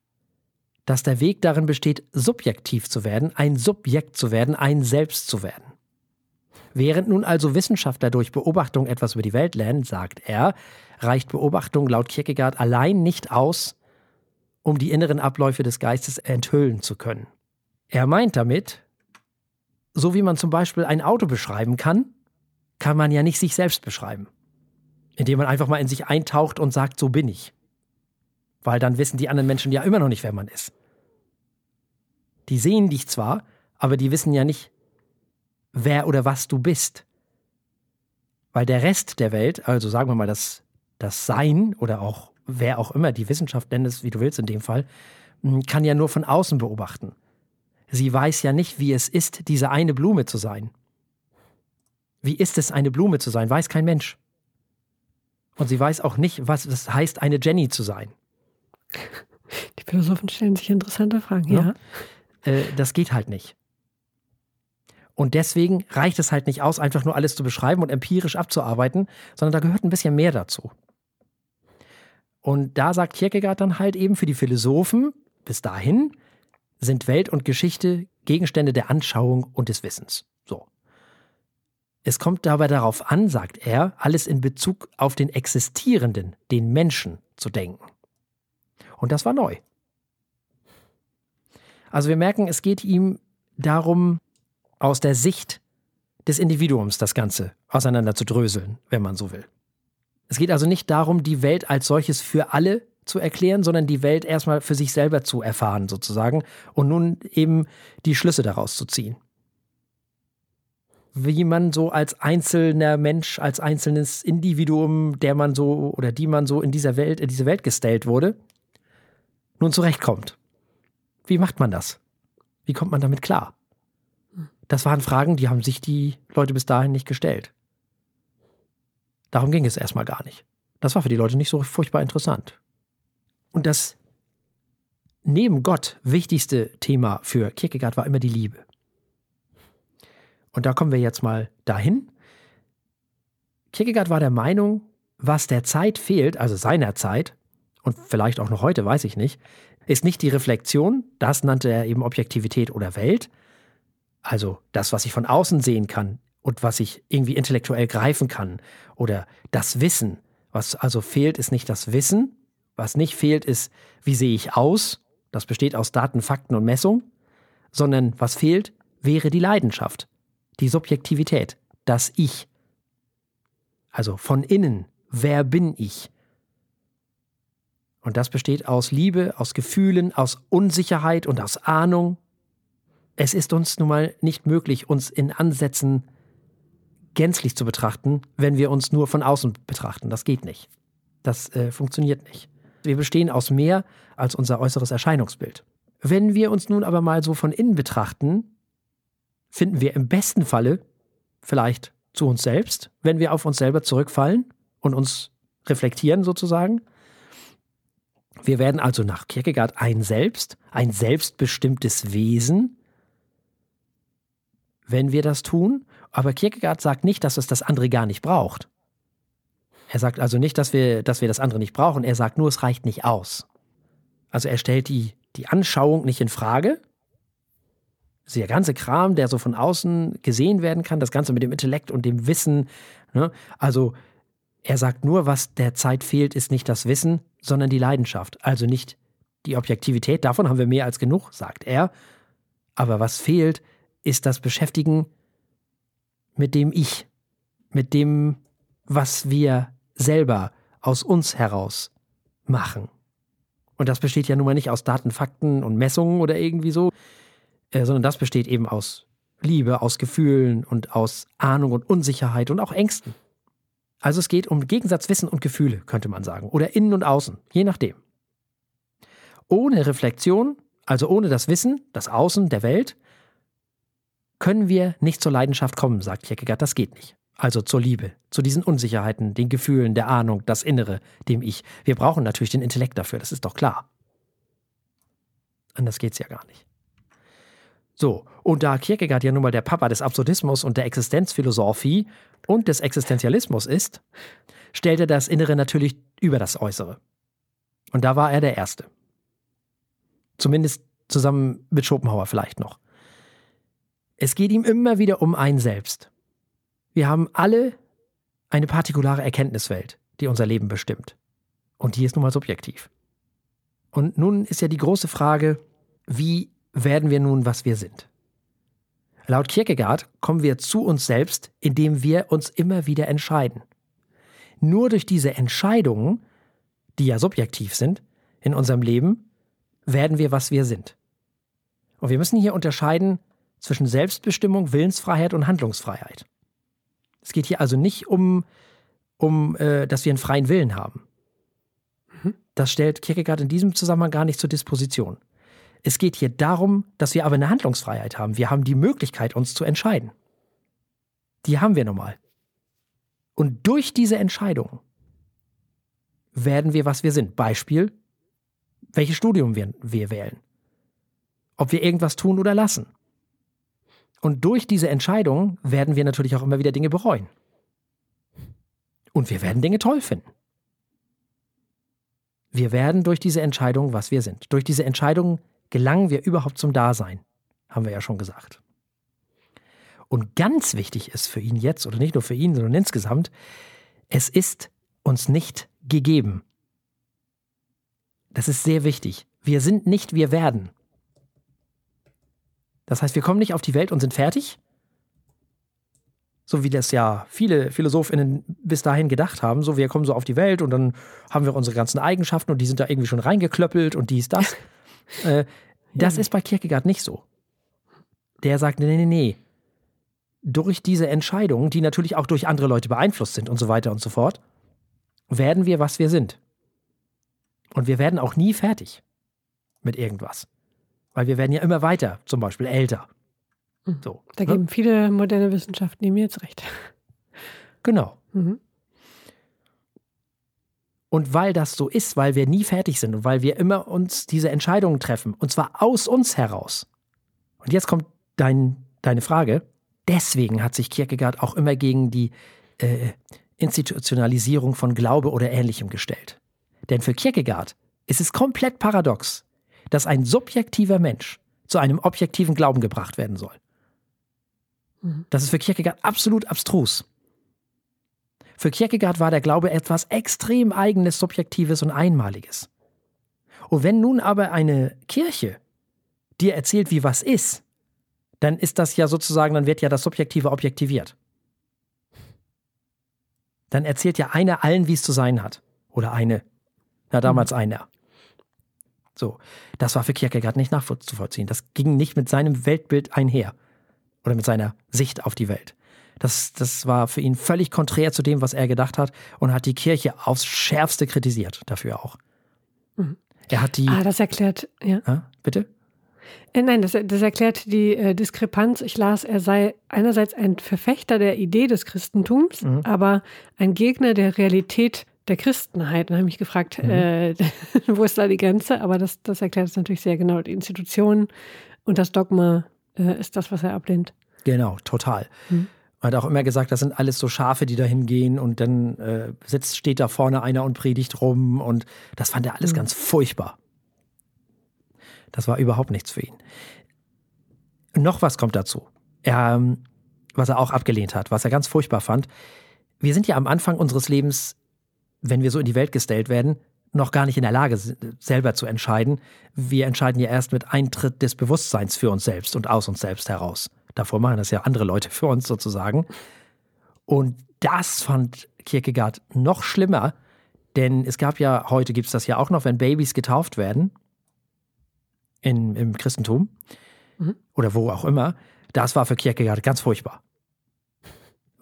dass der Weg darin besteht, subjektiv zu werden, ein Subjekt zu werden, ein Selbst zu werden. Während nun also Wissenschaftler durch Beobachtung etwas über die Welt lernen, sagt er, reicht Beobachtung laut Kierkegaard allein nicht aus, um die inneren Abläufe des Geistes enthüllen zu können. Er meint damit, so wie man zum Beispiel ein Auto beschreiben kann, kann man ja nicht sich selbst beschreiben. Indem man einfach mal in sich eintaucht und sagt, so bin ich. Weil dann wissen die anderen Menschen ja immer noch nicht, wer man ist. Die sehen dich zwar, aber die wissen ja nicht, wer oder was du bist. Weil der Rest der Welt, also sagen wir mal das, das Sein oder auch wer auch immer, die Wissenschaft nennt es, wie du willst in dem Fall, kann ja nur von außen beobachten. Sie weiß ja nicht, wie es ist, diese eine Blume zu sein. Wie ist es, eine Blume zu sein? Weiß kein Mensch. Und sie weiß auch nicht, was es heißt, eine Jenny zu sein. Die Philosophen stellen sich interessante Fragen, ja. ja. Äh, das geht halt nicht. Und deswegen reicht es halt nicht aus, einfach nur alles zu beschreiben und empirisch abzuarbeiten, sondern da gehört ein bisschen mehr dazu. Und da sagt Kierkegaard dann halt eben für die Philosophen, bis dahin sind Welt und Geschichte Gegenstände der Anschauung und des Wissens. So. Es kommt dabei darauf an, sagt er, alles in Bezug auf den Existierenden, den Menschen zu denken. Und das war neu. Also wir merken, es geht ihm darum, aus der Sicht des Individuums das Ganze auseinander zu dröseln, wenn man so will. Es geht also nicht darum, die Welt als solches für alle zu erklären, sondern die Welt erstmal für sich selber zu erfahren, sozusagen, und nun eben die Schlüsse daraus zu ziehen. Wie man so als einzelner Mensch, als einzelnes Individuum, der man so oder die man so in dieser Welt, in diese Welt gestellt wurde, nun zurechtkommt. Wie macht man das? Wie kommt man damit klar? Das waren Fragen, die haben sich die Leute bis dahin nicht gestellt. Darum ging es erstmal gar nicht. Das war für die Leute nicht so furchtbar interessant. Und das neben Gott wichtigste Thema für Kierkegaard war immer die Liebe. Und da kommen wir jetzt mal dahin. Kierkegaard war der Meinung, was der Zeit fehlt, also seiner Zeit, und vielleicht auch noch heute, weiß ich nicht, ist nicht die Reflexion, das nannte er eben Objektivität oder Welt, also das, was ich von außen sehen kann und was ich irgendwie intellektuell greifen kann. Oder das Wissen. Was also fehlt, ist nicht das Wissen. Was nicht fehlt, ist, wie sehe ich aus? Das besteht aus Daten, Fakten und Messung. Sondern was fehlt, wäre die Leidenschaft, die Subjektivität, das Ich. Also von innen, wer bin ich? Und das besteht aus Liebe, aus Gefühlen, aus Unsicherheit und aus Ahnung. Es ist uns nun mal nicht möglich, uns in Ansätzen gänzlich zu betrachten, wenn wir uns nur von außen betrachten. Das geht nicht. Das äh, funktioniert nicht. Wir bestehen aus mehr als unser äußeres Erscheinungsbild. Wenn wir uns nun aber mal so von innen betrachten, finden wir im besten Falle vielleicht zu uns selbst, wenn wir auf uns selber zurückfallen und uns reflektieren sozusagen. Wir werden also nach Kierkegaard ein Selbst, ein selbstbestimmtes Wesen, wenn wir das tun. Aber Kierkegaard sagt nicht, dass es das andere gar nicht braucht. Er sagt also nicht, dass wir, dass wir das andere nicht brauchen. Er sagt nur, es reicht nicht aus. Also er stellt die, die Anschauung nicht in Frage. Der ganze Kram, der so von außen gesehen werden kann, das Ganze mit dem Intellekt und dem Wissen. Ne? Also er sagt nur, was der Zeit fehlt, ist nicht das Wissen, sondern die Leidenschaft. Also nicht die Objektivität, davon haben wir mehr als genug, sagt er. Aber was fehlt, ist das Beschäftigen mit dem Ich, mit dem, was wir selber aus uns heraus machen. Und das besteht ja nun mal nicht aus Daten, Fakten und Messungen oder irgendwie so, äh, sondern das besteht eben aus Liebe, aus Gefühlen und aus Ahnung und Unsicherheit und auch Ängsten. Also es geht um Gegensatz Wissen und Gefühle, könnte man sagen, oder innen und außen, je nachdem. Ohne Reflexion, also ohne das Wissen, das Außen der Welt, können wir nicht zur Leidenschaft kommen, sagt Kierkegaard, das geht nicht. Also zur Liebe, zu diesen Unsicherheiten, den Gefühlen, der Ahnung, das Innere, dem Ich. Wir brauchen natürlich den Intellekt dafür, das ist doch klar. Anders geht's ja gar nicht. So, und da Kierkegaard ja nun mal der Papa des Absurdismus und der Existenzphilosophie und des Existenzialismus ist, stellt er das Innere natürlich über das Äußere. Und da war er der Erste. Zumindest zusammen mit Schopenhauer vielleicht noch. Es geht ihm immer wieder um ein Selbst. Wir haben alle eine partikulare Erkenntniswelt, die unser Leben bestimmt. Und die ist nun mal subjektiv. Und nun ist ja die große Frage, wie werden wir nun, was wir sind? Laut Kierkegaard kommen wir zu uns selbst, indem wir uns immer wieder entscheiden. Nur durch diese Entscheidungen, die ja subjektiv sind, in unserem Leben, werden wir, was wir sind. Und wir müssen hier unterscheiden zwischen Selbstbestimmung, Willensfreiheit und Handlungsfreiheit. Es geht hier also nicht um, um äh, dass wir einen freien Willen haben. Mhm. Das stellt Kierkegaard in diesem Zusammenhang gar nicht zur Disposition. Es geht hier darum, dass wir aber eine Handlungsfreiheit haben. Wir haben die Möglichkeit, uns zu entscheiden. Die haben wir nun mal. Und durch diese Entscheidung werden wir, was wir sind. Beispiel, welches Studium wir, wir wählen. Ob wir irgendwas tun oder lassen. Und durch diese Entscheidung werden wir natürlich auch immer wieder Dinge bereuen. Und wir werden Dinge toll finden. Wir werden durch diese Entscheidung, was wir sind. Durch diese Entscheidung gelangen wir überhaupt zum Dasein, haben wir ja schon gesagt. Und ganz wichtig ist für ihn jetzt, oder nicht nur für ihn, sondern insgesamt, es ist uns nicht gegeben. Das ist sehr wichtig. Wir sind nicht, wir werden. Das heißt, wir kommen nicht auf die Welt und sind fertig, so wie das ja viele PhilosophInnen bis dahin gedacht haben. So, wir kommen so auf die Welt und dann haben wir unsere ganzen Eigenschaften und die sind da irgendwie schon reingeklöppelt und dies, das. [LAUGHS] äh, das ja. ist bei Kierkegaard nicht so. Der sagt, nee, nee, nee. Durch diese Entscheidungen, die natürlich auch durch andere Leute beeinflusst sind und so weiter und so fort, werden wir, was wir sind. Und wir werden auch nie fertig mit irgendwas. Weil wir werden ja immer weiter, zum Beispiel älter. Mhm. So, da ne? geben viele moderne Wissenschaften mir jetzt recht. Genau. Mhm. Und weil das so ist, weil wir nie fertig sind und weil wir immer uns diese Entscheidungen treffen, und zwar aus uns heraus. Und jetzt kommt dein, deine Frage. Deswegen hat sich Kierkegaard auch immer gegen die äh, Institutionalisierung von Glaube oder Ähnlichem gestellt. Denn für Kierkegaard ist es komplett paradox, dass ein subjektiver Mensch zu einem objektiven Glauben gebracht werden soll. Mhm. Das ist für Kierkegaard absolut abstrus. Für Kierkegaard war der Glaube etwas extrem eigenes, subjektives und einmaliges. Und wenn nun aber eine Kirche dir erzählt, wie was ist, dann ist das ja sozusagen, dann wird ja das Subjektive objektiviert. Dann erzählt ja einer allen, wie es zu sein hat. Oder eine. Na, damals mhm. einer. So, das war für Kierkegaard nicht nachzuvollziehen. Das ging nicht mit seinem Weltbild einher oder mit seiner Sicht auf die Welt. Das, das war für ihn völlig konträr zu dem, was er gedacht hat und hat die Kirche aufs Schärfste kritisiert dafür auch. Mhm. Er hat die. Ah, das erklärt, ja. Ah, bitte? Äh, nein, das, das erklärt die äh, Diskrepanz. Ich las, er sei einerseits ein Verfechter der Idee des Christentums, Mhm. aber ein Gegner der Realität der Christenheit. Und habe mich gefragt, Mhm. äh, [LAUGHS] wo ist da die Grenze? Aber das, das erklärt es natürlich sehr genau. Die Institutionen und das Dogma äh, ist das, was er ablehnt. Genau, total. Mhm. Er hat auch immer gesagt, das sind alles so Schafe, die da hingehen und dann äh, sitzt, steht da vorne einer und predigt rum und das fand er alles Mhm. ganz furchtbar. Das war überhaupt nichts für ihn. Noch was kommt dazu. Er, ähm, was er auch abgelehnt hat, was er ganz furchtbar fand. Wir sind ja am Anfang unseres Lebens, wenn wir so in die Welt gestellt werden, noch gar nicht in der Lage, selber zu entscheiden. Wir entscheiden ja erst mit Eintritt des Bewusstseins für uns selbst und aus uns selbst heraus. Davor machen das ja andere Leute [LAUGHS] für uns sozusagen. Und das fand Kierkegaard noch schlimmer, denn es gab ja, heute gibt es das ja auch noch, wenn Babys getauft werden, in, im Christentum Mhm. oder wo auch immer, das war für Kierkegaard ganz furchtbar.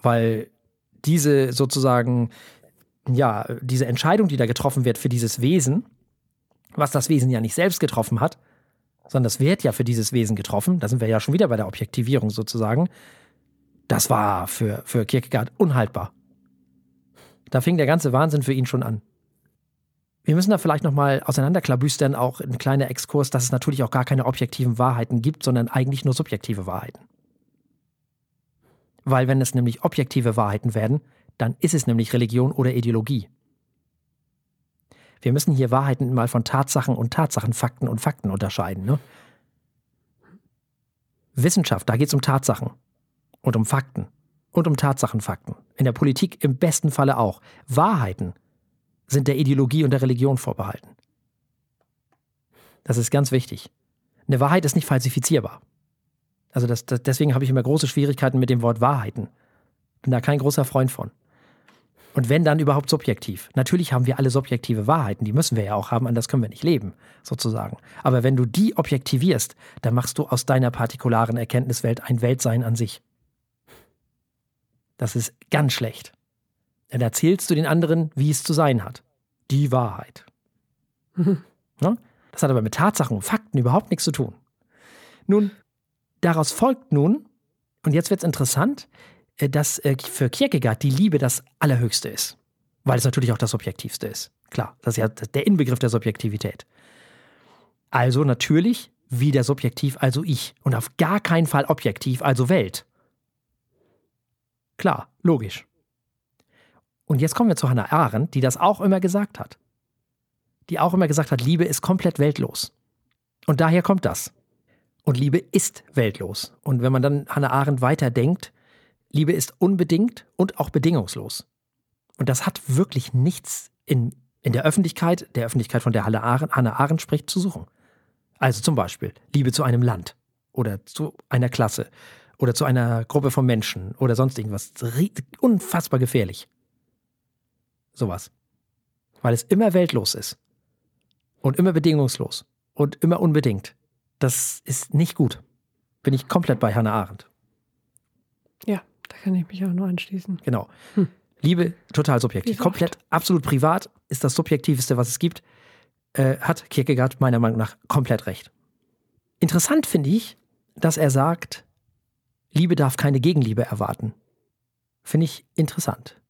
Weil diese sozusagen, ja, diese Entscheidung, die da getroffen wird für dieses Wesen, was das Wesen ja nicht selbst getroffen hat, sondern das wird ja für dieses Wesen getroffen, da sind wir ja schon wieder bei der Objektivierung sozusagen, das war für, für Kierkegaard unhaltbar. Da fing der ganze Wahnsinn für ihn schon an. Wir müssen da vielleicht nochmal auseinanderklabüstern, auch ein kleiner Exkurs, dass es natürlich auch gar keine objektiven Wahrheiten gibt, sondern eigentlich nur subjektive Wahrheiten. Weil wenn es nämlich objektive Wahrheiten werden, dann ist es nämlich Religion oder Ideologie. Wir müssen hier Wahrheiten mal von Tatsachen und Tatsachen, Fakten und Fakten unterscheiden. Ne? Wissenschaft, da geht es um Tatsachen und um Fakten und um Tatsachenfakten. In der Politik im besten Falle auch. Wahrheiten sind der Ideologie und der Religion vorbehalten. Das ist ganz wichtig. Eine Wahrheit ist nicht falsifizierbar. Also das, das, deswegen habe ich immer große Schwierigkeiten mit dem Wort Wahrheiten. Bin da kein großer Freund von. Und wenn dann überhaupt subjektiv. Natürlich haben wir alle subjektive Wahrheiten, die müssen wir ja auch haben, anders können wir nicht leben, sozusagen. Aber wenn du die objektivierst, dann machst du aus deiner partikularen Erkenntniswelt ein Weltsein an sich. Das ist ganz schlecht. Dann erzählst du den anderen, wie es zu sein hat. Die Wahrheit. Mhm. [LAUGHS] Ne? Das hat aber mit Tatsachen und Fakten überhaupt nichts zu tun. Nun, daraus folgt nun, und jetzt wird es interessant, dass äh, für Kierkegaard die Liebe das Allerhöchste ist. Weil es natürlich auch das Subjektivste ist. Klar, das ist ja der Inbegriff der Subjektivität. Also natürlich wieder subjektiv, also ich. Und auf gar keinen Fall objektiv, also Welt. Klar, logisch. Und jetzt kommen wir zu Hannah Arendt, die das auch immer gesagt hat. Die auch immer gesagt hat, Liebe ist komplett weltlos. Und daher kommt das. Und Liebe ist weltlos. Und wenn man dann Hannah Arendt weiterdenkt, Liebe ist unbedingt und auch bedingungslos. Und das hat wirklich nichts in, in der Öffentlichkeit, der Öffentlichkeit, von der Hannah Arendt, Hannah Arendt spricht, zu suchen. Also zum Beispiel Liebe zu einem Land oder zu einer Klasse oder zu einer Gruppe von Menschen oder sonst irgendwas. Unfassbar gefährlich. Sowas. Weil es immer weltlos ist. Und immer bedingungslos. Und immer unbedingt. Das ist nicht gut. Bin ich komplett bei Hannah Arendt. Da kann ich mich auch nur anschließen. Genau. Hm. Liebe total subjektiv. Komplett absolut privat ist das subjektivste, was es gibt. Äh, hat Kierkegaard meiner Meinung nach komplett recht. Interessant finde ich, dass er sagt, Liebe darf keine Gegenliebe erwarten. Finde ich interessant.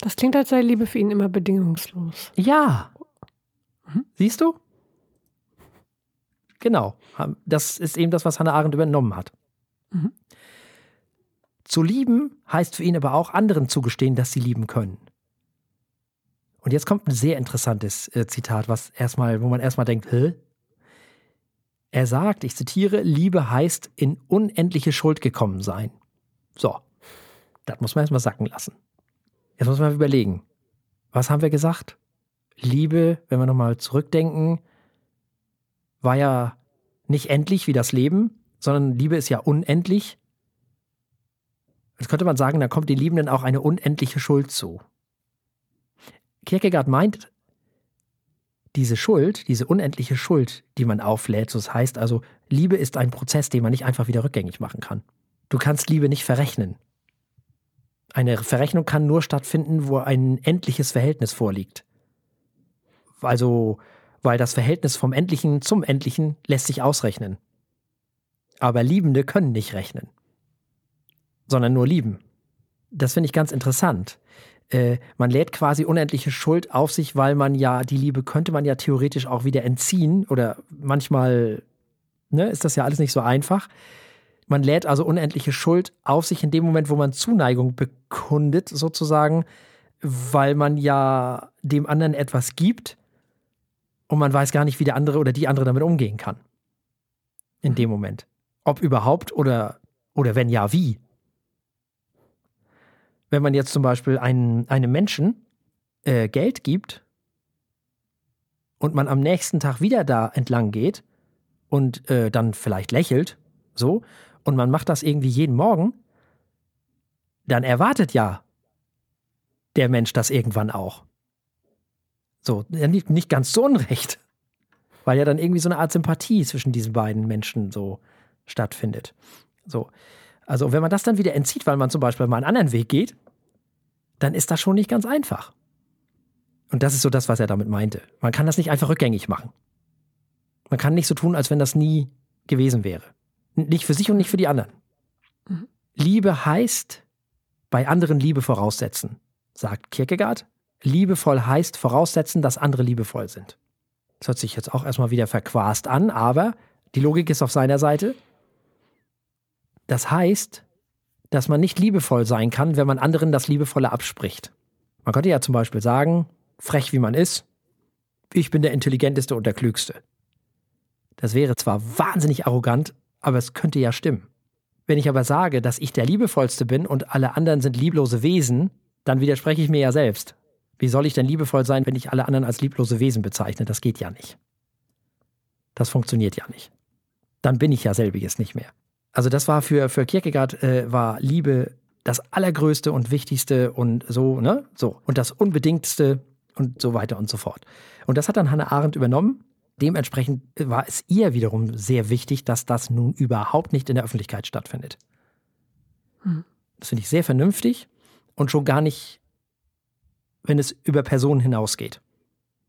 Das klingt, als sei Liebe für ihn immer bedingungslos. Ja. Mhm. Siehst du? Genau. Das ist eben das, was Hannah Arendt übernommen hat. Mhm. Zu lieben heißt für ihn aber auch anderen zugestehen, dass sie lieben können. Und jetzt kommt ein sehr interessantes äh, Zitat, was erstmal, wo man erstmal denkt, hä? Er sagt, ich zitiere, Liebe heißt in unendliche Schuld gekommen sein. So. Das muss man erstmal sacken lassen. Jetzt muss man überlegen. Was haben wir gesagt? Liebe, wenn wir nochmal zurückdenken, war ja nicht endlich wie das Leben, sondern Liebe ist ja unendlich. Jetzt könnte man sagen, da kommt den Liebenden auch eine unendliche Schuld zu. Kierkegaard meint, diese Schuld, diese unendliche Schuld, die man auflädt, das heißt also, Liebe ist ein Prozess, den man nicht einfach wieder rückgängig machen kann. Du kannst Liebe nicht verrechnen. Eine Verrechnung kann nur stattfinden, wo ein endliches Verhältnis vorliegt. Also, weil das Verhältnis vom Endlichen zum Endlichen lässt sich ausrechnen. Aber Liebende können nicht rechnen, sondern nur lieben. Das finde ich ganz interessant. Äh, man lädt quasi unendliche Schuld auf sich, weil man ja die Liebe könnte man ja theoretisch auch wieder entziehen oder manchmal ne, ist das ja alles nicht so einfach. Man lädt also unendliche Schuld auf sich in dem Moment, wo man Zuneigung bekundet, sozusagen, weil man ja dem anderen etwas gibt und man weiß gar nicht, wie der andere oder die andere damit umgehen kann. In dem Moment. Ob überhaupt oder, oder wenn ja, wie wenn man jetzt zum Beispiel einen, einem Menschen äh, Geld gibt und man am nächsten Tag wieder da entlang geht und äh, dann vielleicht lächelt, so, und man macht das irgendwie jeden Morgen, dann erwartet ja der Mensch das irgendwann auch. So, nicht, nicht ganz so unrecht. [LAUGHS] Weil ja dann irgendwie so eine Art Sympathie zwischen diesen beiden Menschen so stattfindet. So. Also, wenn man das dann wieder entzieht, weil man zum Beispiel mal einen anderen Weg geht, dann ist das schon nicht ganz einfach. Und das ist so das, was er damit meinte. Man kann das nicht einfach rückgängig machen. Man kann nicht so tun, als wenn das nie gewesen wäre. Nicht für sich und nicht für die anderen. Mhm. Liebe heißt, bei anderen Liebe voraussetzen, sagt Kierkegaard. Liebevoll heißt voraussetzen, dass andere liebevoll sind. Das hört sich jetzt auch erstmal wieder verquast an, aber die Logik ist auf seiner Seite. Das heißt, dass man nicht liebevoll sein kann, wenn man anderen das Liebevolle abspricht. Man könnte ja zum Beispiel sagen, frech wie man ist, ich bin der Intelligenteste und der Klügste. Das wäre zwar wahnsinnig arrogant, aber es könnte ja stimmen. Wenn ich aber sage, dass ich der Liebevollste bin und alle anderen sind lieblose Wesen, dann widerspreche ich mir ja selbst. Wie soll ich denn liebevoll sein, wenn ich alle anderen als lieblose Wesen bezeichne? Das geht ja nicht. Das funktioniert ja nicht. Dann bin ich ja selbiges nicht mehr. Also das war für, für Kierkegaard äh, war Liebe das Allergrößte und Wichtigste und so, ne? So. Und das Unbedingtste und so weiter und so fort. Und das hat dann Hannah Arendt übernommen. Dementsprechend war es ihr wiederum sehr wichtig, dass das nun überhaupt nicht in der Öffentlichkeit stattfindet. Hm. Das finde ich sehr vernünftig und schon gar nicht, wenn es über Personen hinausgeht.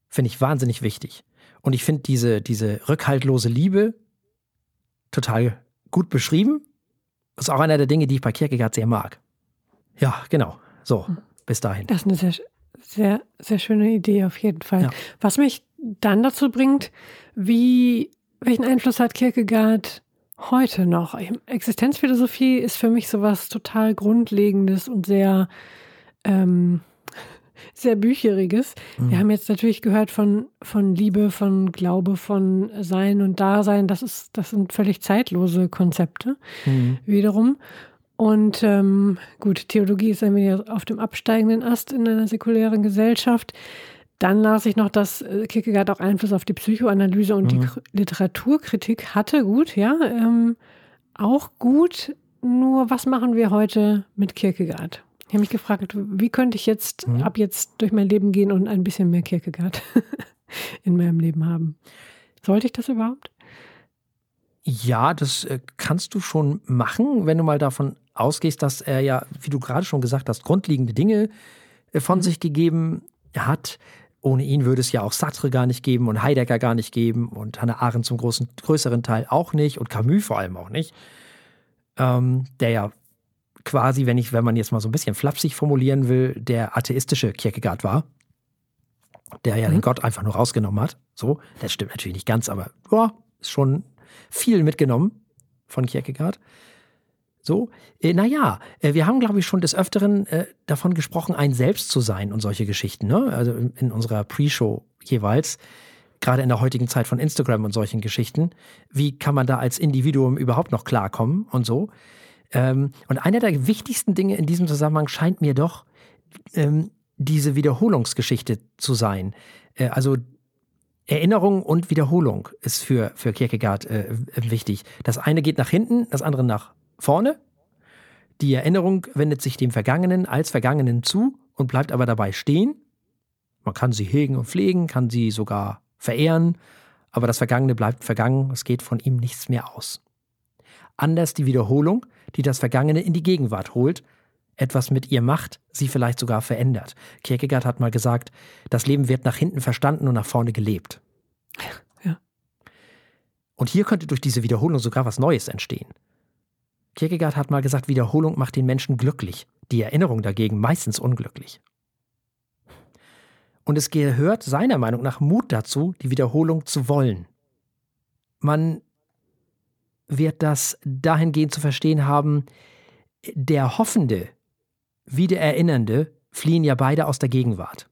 Finde ich wahnsinnig wichtig. Und ich finde diese, diese rückhaltlose Liebe total gut beschrieben. Das ist auch einer der Dinge, die ich bei Kierkegaard sehr mag. Ja, genau. So, bis dahin. Das ist eine sehr, sehr, sehr schöne Idee auf jeden Fall. Ja. Was mich dann dazu bringt, wie, welchen Einfluss hat Kierkegaard heute noch? Existenzphilosophie ist für mich sowas total Grundlegendes und sehr ähm, sehr Bücheriges. Mhm. Wir haben jetzt natürlich gehört von, von Liebe, von Glaube, von Sein und Dasein. Das, ist, das sind völlig zeitlose Konzepte mhm. wiederum. Und ähm, gut, Theologie ist ein wenig auf dem absteigenden Ast in einer säkulären Gesellschaft. Dann las ich noch, dass äh, Kierkegaard auch Einfluss auf die Psychoanalyse und mhm. die Literaturkritik hatte. Gut, ja, ähm, auch gut. Nur was machen wir heute mit Kierkegaard? Ich habe mich gefragt, wie könnte ich jetzt mhm. ab jetzt durch mein Leben gehen und ein bisschen mehr Kierkegaard [LAUGHS] in meinem Leben haben? Sollte ich das überhaupt? Ja, das äh, kannst du schon machen, wenn du mal davon ausgehst, dass er ja, wie du gerade schon gesagt hast, grundlegende Dinge äh, von mhm. sich gegeben hat. Ohne ihn würde es ja auch Sartre gar nicht geben und Heidegger gar nicht geben und Hannah Arendt zum großen, größeren Teil auch nicht und Camus vor allem auch nicht. Ähm, der ja quasi, wenn ich, wenn man jetzt mal so ein bisschen flapsig formulieren will, der atheistische Kierkegaard war, der ja mhm. den Gott einfach nur rausgenommen hat. So, das stimmt natürlich nicht ganz, aber boah, ist schon viel mitgenommen von Kierkegaard. So, äh, naja, äh, wir haben, glaube ich, schon des Öfteren äh, davon gesprochen, ein Selbst zu sein und solche Geschichten. Ne? Also in, in unserer Pre-Show jeweils, gerade in der heutigen Zeit von Instagram und solchen Geschichten. Wie kann man da als Individuum überhaupt noch klarkommen und so? Ähm, und einer der wichtigsten Dinge in diesem Zusammenhang scheint mir doch ähm, diese Wiederholungsgeschichte zu sein. Äh, also Erinnerung und Wiederholung ist für, für Kierkegaard äh, wichtig. Das eine geht nach hinten, das andere nach vorne. Die Erinnerung wendet sich dem Vergangenen als Vergangenen zu und bleibt aber dabei stehen. Man kann sie hegen und pflegen, kann sie sogar verehren, aber das Vergangene bleibt vergangen, es geht von ihm nichts mehr aus. Anders die Wiederholung, die das Vergangene in die Gegenwart holt, etwas mit ihr macht, sie vielleicht sogar verändert. Kierkegaard hat mal gesagt, das Leben wird nach hinten verstanden und nach vorne gelebt. Ja. Und hier könnte durch diese Wiederholung sogar was Neues entstehen. Kierkegaard hat mal gesagt, Wiederholung macht den Menschen glücklich, die Erinnerung dagegen meistens unglücklich. Und es gehört seiner Meinung nach Mut dazu, die Wiederholung zu wollen. Man wird das dahingehend zu verstehen haben, der Hoffende wie der Erinnernde fliehen ja beide aus der Gegenwart.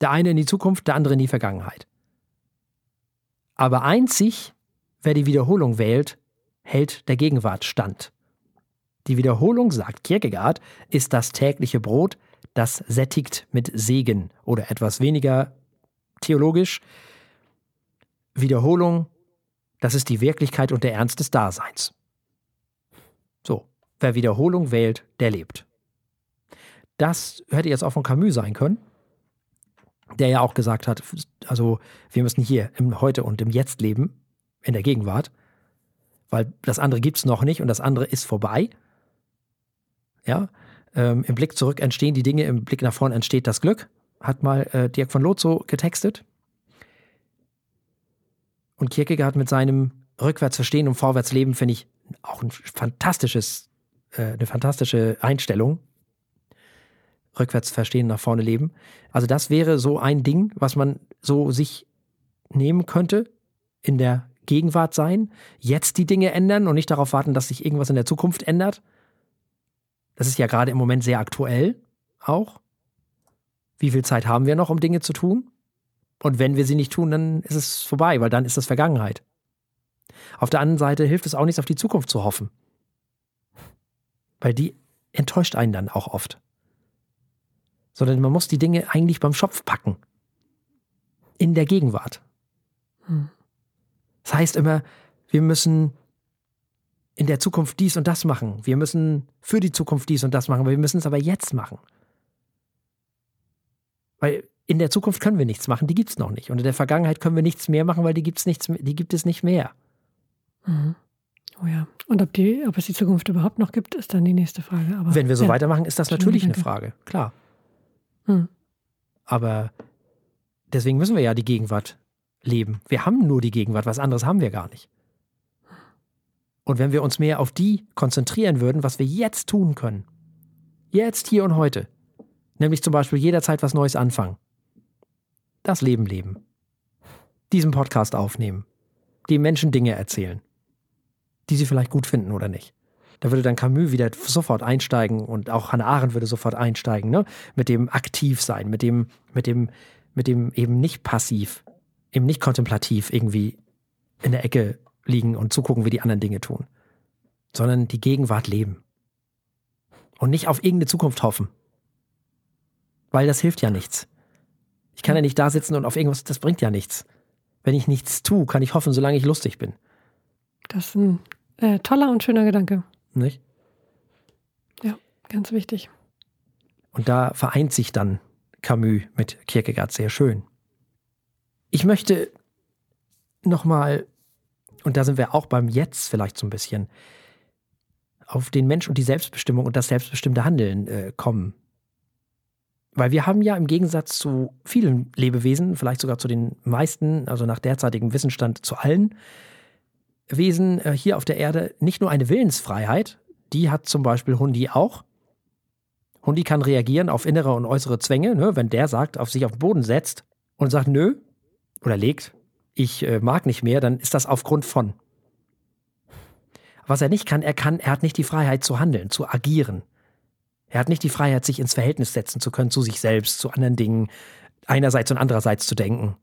Der eine in die Zukunft, der andere in die Vergangenheit. Aber einzig, wer die Wiederholung wählt, hält der Gegenwart stand. Die Wiederholung, sagt Kierkegaard, ist das tägliche Brot, das sättigt mit Segen oder etwas weniger theologisch. Wiederholung, das ist die Wirklichkeit und der Ernst des Daseins. So, wer Wiederholung wählt, der lebt. Das hätte jetzt auch von Camus sein können, der ja auch gesagt hat, also wir müssen hier im Heute und im Jetzt leben, in der Gegenwart, weil das andere gibt es noch nicht und das andere ist vorbei. Ja, ähm, im Blick zurück entstehen die Dinge, im Blick nach vorn entsteht das Glück, hat mal äh, Dirk von Lotzo getextet. Und Kierkegaard mit seinem Rückwärts verstehen und vorwärts leben finde ich auch ein fantastisches, äh, eine fantastische Einstellung rückwärts verstehen, nach vorne leben. Also das wäre so ein Ding, was man so sich nehmen könnte, in der Gegenwart sein, jetzt die Dinge ändern und nicht darauf warten, dass sich irgendwas in der Zukunft ändert. Das ist ja gerade im Moment sehr aktuell auch. Wie viel Zeit haben wir noch, um Dinge zu tun? Und wenn wir sie nicht tun, dann ist es vorbei, weil dann ist das Vergangenheit. Auf der anderen Seite hilft es auch nichts, auf die Zukunft zu hoffen. Weil die enttäuscht einen dann auch oft sondern man muss die Dinge eigentlich beim Schopf packen. In der Gegenwart. Hm. Das heißt immer, wir müssen in der Zukunft dies und das machen. Wir müssen für die Zukunft dies und das machen, aber wir müssen es aber jetzt machen. Weil in der Zukunft können wir nichts machen, die gibt es noch nicht. Und in der Vergangenheit können wir nichts mehr machen, weil die, gibt's nichts, die gibt es nicht mehr. Mhm. Oh ja. Und ob, die, ob es die Zukunft überhaupt noch gibt, ist dann die nächste Frage. Aber, Wenn wir so ja. weitermachen, ist das natürlich eine Frage, klar. Hm. Aber deswegen müssen wir ja die Gegenwart leben. Wir haben nur die Gegenwart, was anderes haben wir gar nicht. Und wenn wir uns mehr auf die konzentrieren würden, was wir jetzt tun können, jetzt, hier und heute, nämlich zum Beispiel jederzeit was Neues anfangen, das Leben leben, diesen Podcast aufnehmen, die Menschen Dinge erzählen, die sie vielleicht gut finden oder nicht. Da würde dann Camus wieder sofort einsteigen und auch Hannah Arendt würde sofort einsteigen, ne? Mit dem aktiv sein, mit dem, mit dem, mit dem eben nicht passiv, eben nicht kontemplativ irgendwie in der Ecke liegen und zugucken, wie die anderen Dinge tun, sondern die Gegenwart leben. Und nicht auf irgendeine Zukunft hoffen. Weil das hilft ja nichts. Ich kann ja nicht da sitzen und auf irgendwas, das bringt ja nichts. Wenn ich nichts tue, kann ich hoffen, solange ich lustig bin. Das ist ein äh, toller und schöner Gedanke. Nicht? Ja, ganz wichtig. Und da vereint sich dann Camus mit Kierkegaard sehr schön. Ich möchte nochmal, und da sind wir auch beim Jetzt vielleicht so ein bisschen, auf den Mensch und die Selbstbestimmung und das selbstbestimmte Handeln äh, kommen. Weil wir haben ja im Gegensatz zu vielen Lebewesen, vielleicht sogar zu den meisten, also nach derzeitigem Wissensstand zu allen, Wesen äh, hier auf der Erde nicht nur eine Willensfreiheit, die hat zum Beispiel Hundi auch. Hundi kann reagieren auf innere und äußere Zwänge, ne? wenn der sagt, auf sich auf den Boden setzt und sagt, nö, oder legt, ich äh, mag nicht mehr, dann ist das aufgrund von. Was er nicht kann, er kann, er hat nicht die Freiheit zu handeln, zu agieren. Er hat nicht die Freiheit, sich ins Verhältnis setzen zu können zu sich selbst, zu anderen Dingen, einerseits und andererseits zu denken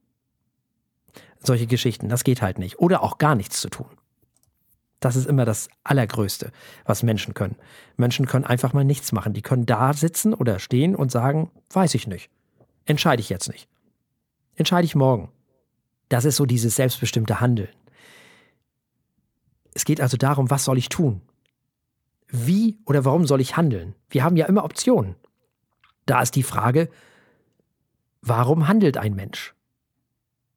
solche Geschichten. Das geht halt nicht. Oder auch gar nichts zu tun. Das ist immer das Allergrößte, was Menschen können. Menschen können einfach mal nichts machen. Die können da sitzen oder stehen und sagen, weiß ich nicht. Entscheide ich jetzt nicht. Entscheide ich morgen. Das ist so dieses selbstbestimmte Handeln. Es geht also darum, was soll ich tun? Wie oder warum soll ich handeln? Wir haben ja immer Optionen. Da ist die Frage, warum handelt ein Mensch?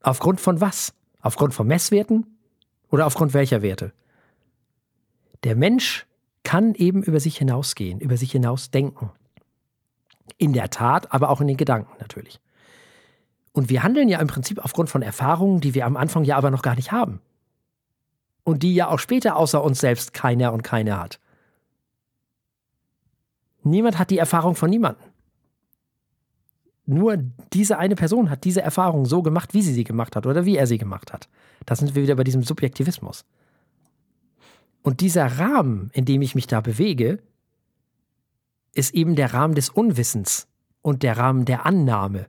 Aufgrund von was? Aufgrund von Messwerten oder aufgrund welcher Werte? Der Mensch kann eben über sich hinausgehen, über sich hinaus denken. In der Tat, aber auch in den Gedanken natürlich. Und wir handeln ja im Prinzip aufgrund von Erfahrungen, die wir am Anfang ja aber noch gar nicht haben. Und die ja auch später außer uns selbst keiner und keine hat. Niemand hat die Erfahrung von niemandem. Nur diese eine Person hat diese Erfahrung so gemacht, wie sie sie gemacht hat oder wie er sie gemacht hat. Da sind wir wieder bei diesem Subjektivismus. Und dieser Rahmen, in dem ich mich da bewege, ist eben der Rahmen des Unwissens und der Rahmen der Annahme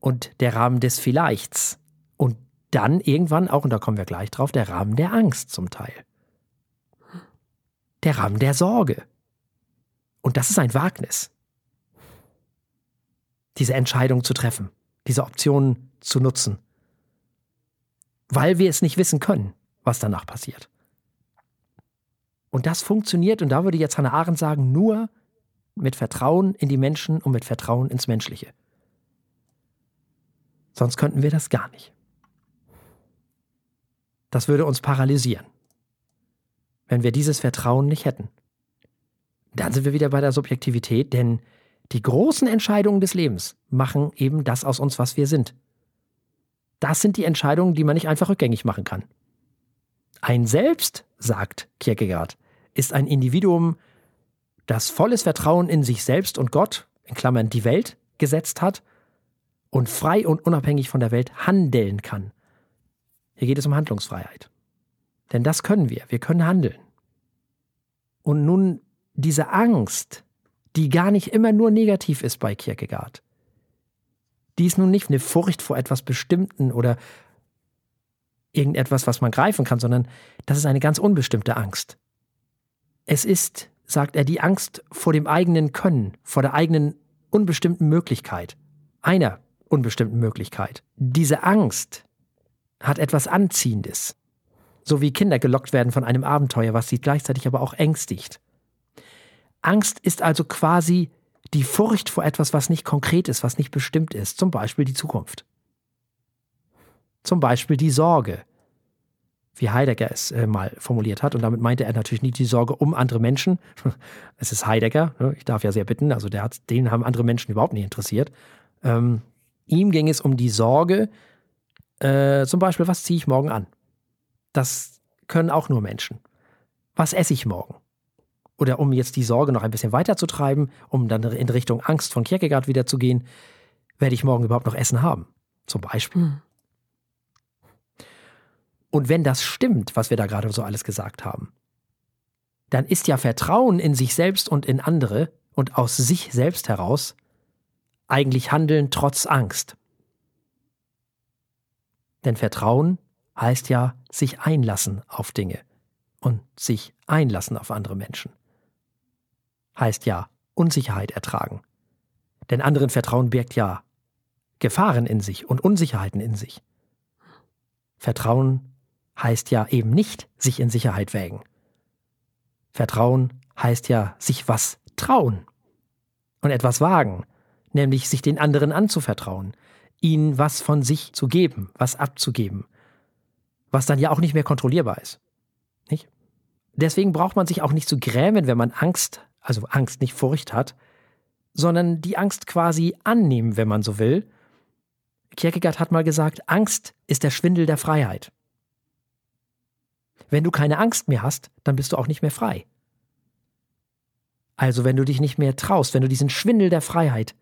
und der Rahmen des Vielleichts und dann irgendwann auch, und da kommen wir gleich drauf, der Rahmen der Angst zum Teil. Der Rahmen der Sorge. Und das ist ein Wagnis diese Entscheidung zu treffen, diese Option zu nutzen. Weil wir es nicht wissen können, was danach passiert. Und das funktioniert, und da würde jetzt Hannah Arendt sagen, nur mit Vertrauen in die Menschen und mit Vertrauen ins Menschliche. Sonst könnten wir das gar nicht. Das würde uns paralysieren, wenn wir dieses Vertrauen nicht hätten. Dann sind wir wieder bei der Subjektivität, denn die großen Entscheidungen des Lebens machen eben das aus uns, was wir sind. Das sind die Entscheidungen, die man nicht einfach rückgängig machen kann. Ein Selbst, sagt Kierkegaard, ist ein Individuum, das volles Vertrauen in sich selbst und Gott, in Klammern die Welt, gesetzt hat und frei und unabhängig von der Welt handeln kann. Hier geht es um Handlungsfreiheit. Denn das können wir, wir können handeln. Und nun diese Angst, die gar nicht immer nur negativ ist bei Kierkegaard. Die ist nun nicht eine Furcht vor etwas Bestimmten oder irgendetwas, was man greifen kann, sondern das ist eine ganz unbestimmte Angst. Es ist, sagt er, die Angst vor dem eigenen Können, vor der eigenen unbestimmten Möglichkeit, einer unbestimmten Möglichkeit. Diese Angst hat etwas Anziehendes, so wie Kinder gelockt werden von einem Abenteuer, was sie gleichzeitig aber auch ängstigt. Angst ist also quasi die Furcht vor etwas, was nicht konkret ist, was nicht bestimmt ist, zum Beispiel die Zukunft. Zum Beispiel die Sorge, wie Heidegger es äh, mal formuliert hat. Und damit meinte er natürlich nicht die Sorge um andere Menschen. [LAUGHS] Es ist Heidegger, ne? ich darf ja sehr bitten, also der hat, den haben andere Menschen überhaupt nicht interessiert. Ähm, ihm ging es um die Sorge, äh, zum Beispiel, was ziehe ich morgen an? Das können auch nur Menschen. Was esse ich morgen? Oder um jetzt die Sorge noch ein bisschen weiterzutreiben, um dann in Richtung Angst von Kierkegaard wieder zu gehen, werde ich morgen überhaupt noch Essen haben? Zum Beispiel. Hm. Und wenn das stimmt, was wir da gerade so alles gesagt haben, dann ist ja Vertrauen in sich selbst und in andere und aus sich selbst heraus eigentlich Handeln trotz Angst. Denn Vertrauen heißt ja sich einlassen auf Dinge und sich einlassen auf andere Menschen heißt ja Unsicherheit ertragen. Denn anderen Vertrauen birgt ja Gefahren in sich und Unsicherheiten in sich. Vertrauen heißt ja eben nicht sich in Sicherheit wägen. Vertrauen heißt ja sich was trauen und etwas wagen, nämlich sich den anderen anzuvertrauen, ihnen was von sich zu geben, was abzugeben, was dann ja auch nicht mehr kontrollierbar ist. Nicht? Deswegen braucht man sich auch nicht zu grämen, wenn man Angst also Angst, nicht Furcht hat, sondern die Angst quasi annehmen, wenn man so will. Kierkegaard hat mal gesagt, Angst ist der Schwindel der Freiheit. Wenn du keine Angst mehr hast, dann bist du auch nicht mehr frei. Also wenn du dich nicht mehr traust, wenn du diesen Schwindel der Freiheit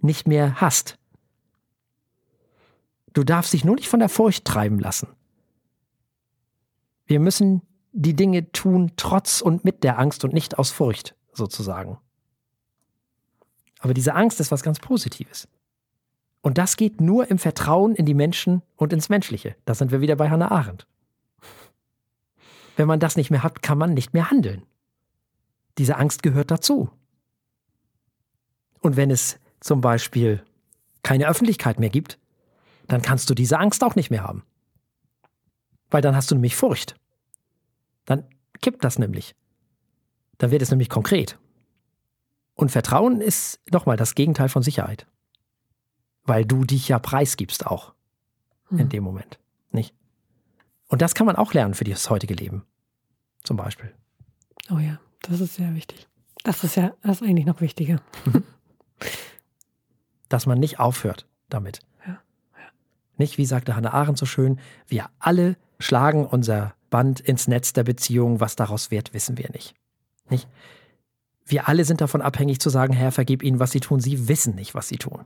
nicht mehr hast, du darfst dich nur nicht von der Furcht treiben lassen. Wir müssen die Dinge tun trotz und mit der Angst und nicht aus Furcht, sozusagen. Aber diese Angst ist was ganz Positives. Und das geht nur im Vertrauen in die Menschen und ins Menschliche. Da sind wir wieder bei Hannah Arendt. Wenn man das nicht mehr hat, kann man nicht mehr handeln. Diese Angst gehört dazu. Und wenn es zum Beispiel keine Öffentlichkeit mehr gibt, dann kannst du diese Angst auch nicht mehr haben. Weil dann hast du nämlich Furcht. Dann kippt das nämlich. Dann wird es nämlich konkret. Und Vertrauen ist nochmal das Gegenteil von Sicherheit. weil du dich ja preisgibst auch in Hm. dem Moment, nicht? Und das kann man auch lernen für das heutige Leben, zum Beispiel. Oh ja, das ist sehr wichtig. Das ist ja, das ist eigentlich noch wichtiger. [LAUGHS] dass man nicht aufhört damit. Ja, Nicht, wie sagte Hannah Arendt so schön, wir alle schlagen unser Band ins Netz der Beziehung, was daraus wird, wissen wir nicht. Nicht? Wir alle sind davon abhängig zu sagen, Herr, vergib ihnen, was sie tun. Sie wissen nicht, was sie tun.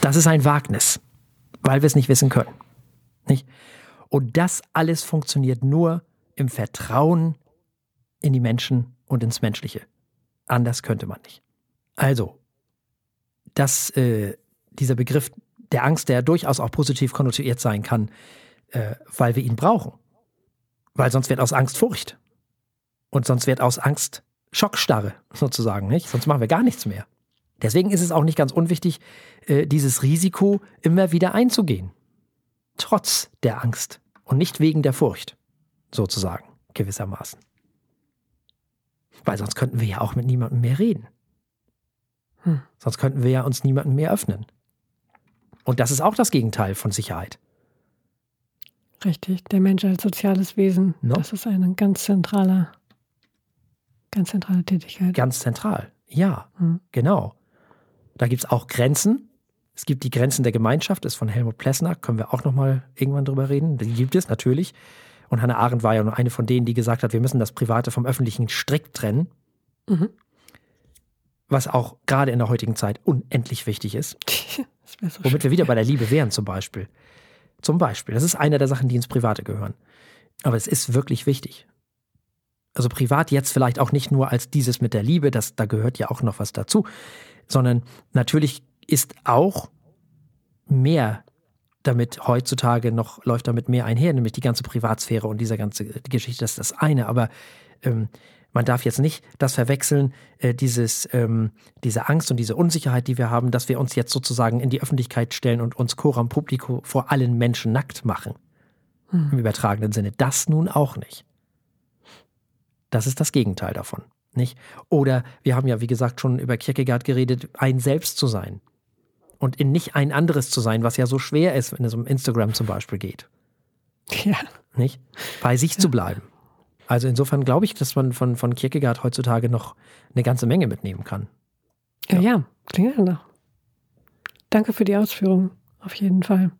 Das ist ein Wagnis, weil wir es nicht wissen können. Nicht? Und das alles funktioniert nur im Vertrauen in die Menschen und ins Menschliche. Anders könnte man nicht. Also, dass äh, dieser Begriff der Angst, der durchaus auch positiv konnotiert sein kann, äh, weil wir ihn brauchen. Weil sonst wird aus Angst Furcht. Und sonst wird aus Angst Schockstarre, [LAUGHS] sozusagen, nicht? Sonst machen wir gar nichts mehr. Deswegen ist es auch nicht ganz unwichtig, äh, dieses Risiko immer wieder einzugehen. Trotz der Angst und nicht wegen der Furcht, sozusagen, gewissermaßen. Weil sonst könnten wir ja auch mit niemandem mehr reden. Hm. Sonst könnten wir ja uns niemandem mehr öffnen. Und das ist auch das Gegenteil von Sicherheit. Richtig, der Mensch als soziales Wesen, No. das ist eine ganz zentrale, ganz zentrale Tätigkeit. Ganz zentral. Ja, Hm. genau. Da gibt es auch Grenzen. Es gibt die Grenzen der Gemeinschaft, das ist von Helmut Plessner, können wir auch nochmal irgendwann drüber reden. Die gibt es natürlich. Und Hannah Arendt war ja nur eine von denen, die gesagt hat, wir müssen das Private vom Öffentlichen strikt trennen. Mhm. Was auch gerade in der heutigen Zeit unendlich wichtig ist. [LAUGHS] So Womit wir wieder bei der Liebe wären zum Beispiel. Zum Beispiel. Das ist eine der Sachen, die ins Private gehören. Aber es ist wirklich wichtig. Also privat jetzt vielleicht auch nicht nur als dieses mit der Liebe, das, da gehört ja auch noch was dazu, sondern natürlich ist auch mehr damit heutzutage noch, läuft damit mehr einher, nämlich die ganze Privatsphäre und dieser ganze Geschichte, das ist das eine. Aber ähm, man darf jetzt nicht das verwechseln, äh, dieses, ähm, diese Angst und diese Unsicherheit, die wir haben, dass wir uns jetzt sozusagen in die Öffentlichkeit stellen und uns coram publico vor allen Menschen nackt machen. Hm. Im übertragenen Sinne. Das nun auch nicht. Das ist das Gegenteil davon. Nicht? Oder wir haben ja, wie gesagt, schon über Kierkegaard geredet, ein Selbst zu sein. Und in nicht ein anderes zu sein, was ja so schwer ist, wenn es um Instagram zum Beispiel geht. Ja, Nicht? Bei sich zu bleiben. Also insofern glaube ich, dass man von, von Kierkegaard heutzutage noch eine ganze Menge mitnehmen kann. ja, ja, klingt danach. Danke für die Ausführung, auf jeden Fall.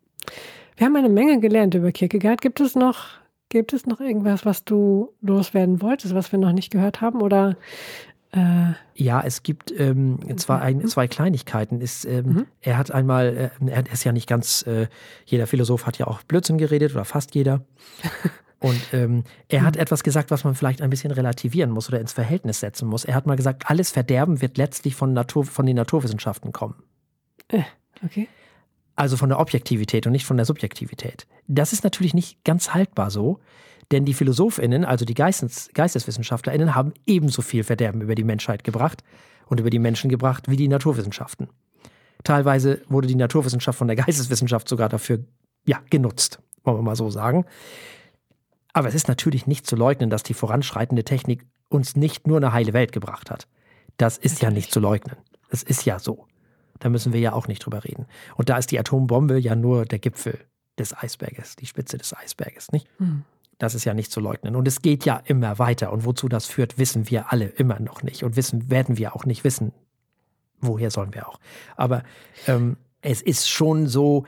Wir haben eine Menge gelernt über Kierkegaard. Gibt es noch, gibt es noch irgendwas, was du loswerden wolltest, was wir noch nicht gehört haben? Oder äh, Ja, es gibt ähm, zwei, ein, zwei Kleinigkeiten. Ist, ähm, Mhm. Er hat einmal, äh, er ist ja nicht ganz, äh, jeder Philosoph hat ja auch Blödsinn geredet oder fast jeder. [LAUGHS] Und ähm, er hat etwas gesagt, was man vielleicht ein bisschen relativieren muss oder ins Verhältnis setzen muss. Er hat mal gesagt, alles Verderben wird letztlich von, Natur, von den Naturwissenschaften kommen. okay. Also von der Objektivität und nicht von der Subjektivität. Das ist natürlich nicht ganz haltbar so, denn die PhilosophInnen, also die Geistes, GeisteswissenschaftlerInnen, haben ebenso viel Verderben über die Menschheit gebracht und über die Menschen gebracht wie die Naturwissenschaften. Teilweise wurde die Naturwissenschaft von der Geisteswissenschaft sogar dafür ja, genutzt, wollen wir mal so sagen. Aber es ist natürlich nicht zu leugnen, dass die voranschreitende Technik uns nicht nur eine heile Welt gebracht hat. Das ist ja nicht zu leugnen. Es ist ja so. Da müssen wir ja auch nicht drüber reden. Und da ist die Atombombe ja nur der Gipfel des Eisberges, die Spitze des Eisberges, nicht? Hm. Das ist ja nicht zu leugnen. Und es geht ja immer weiter. Und wozu das führt, wissen wir alle immer noch nicht. Und wissen werden wir auch nicht wissen. Woher sollen wir auch? Aber ähm, es ist schon so,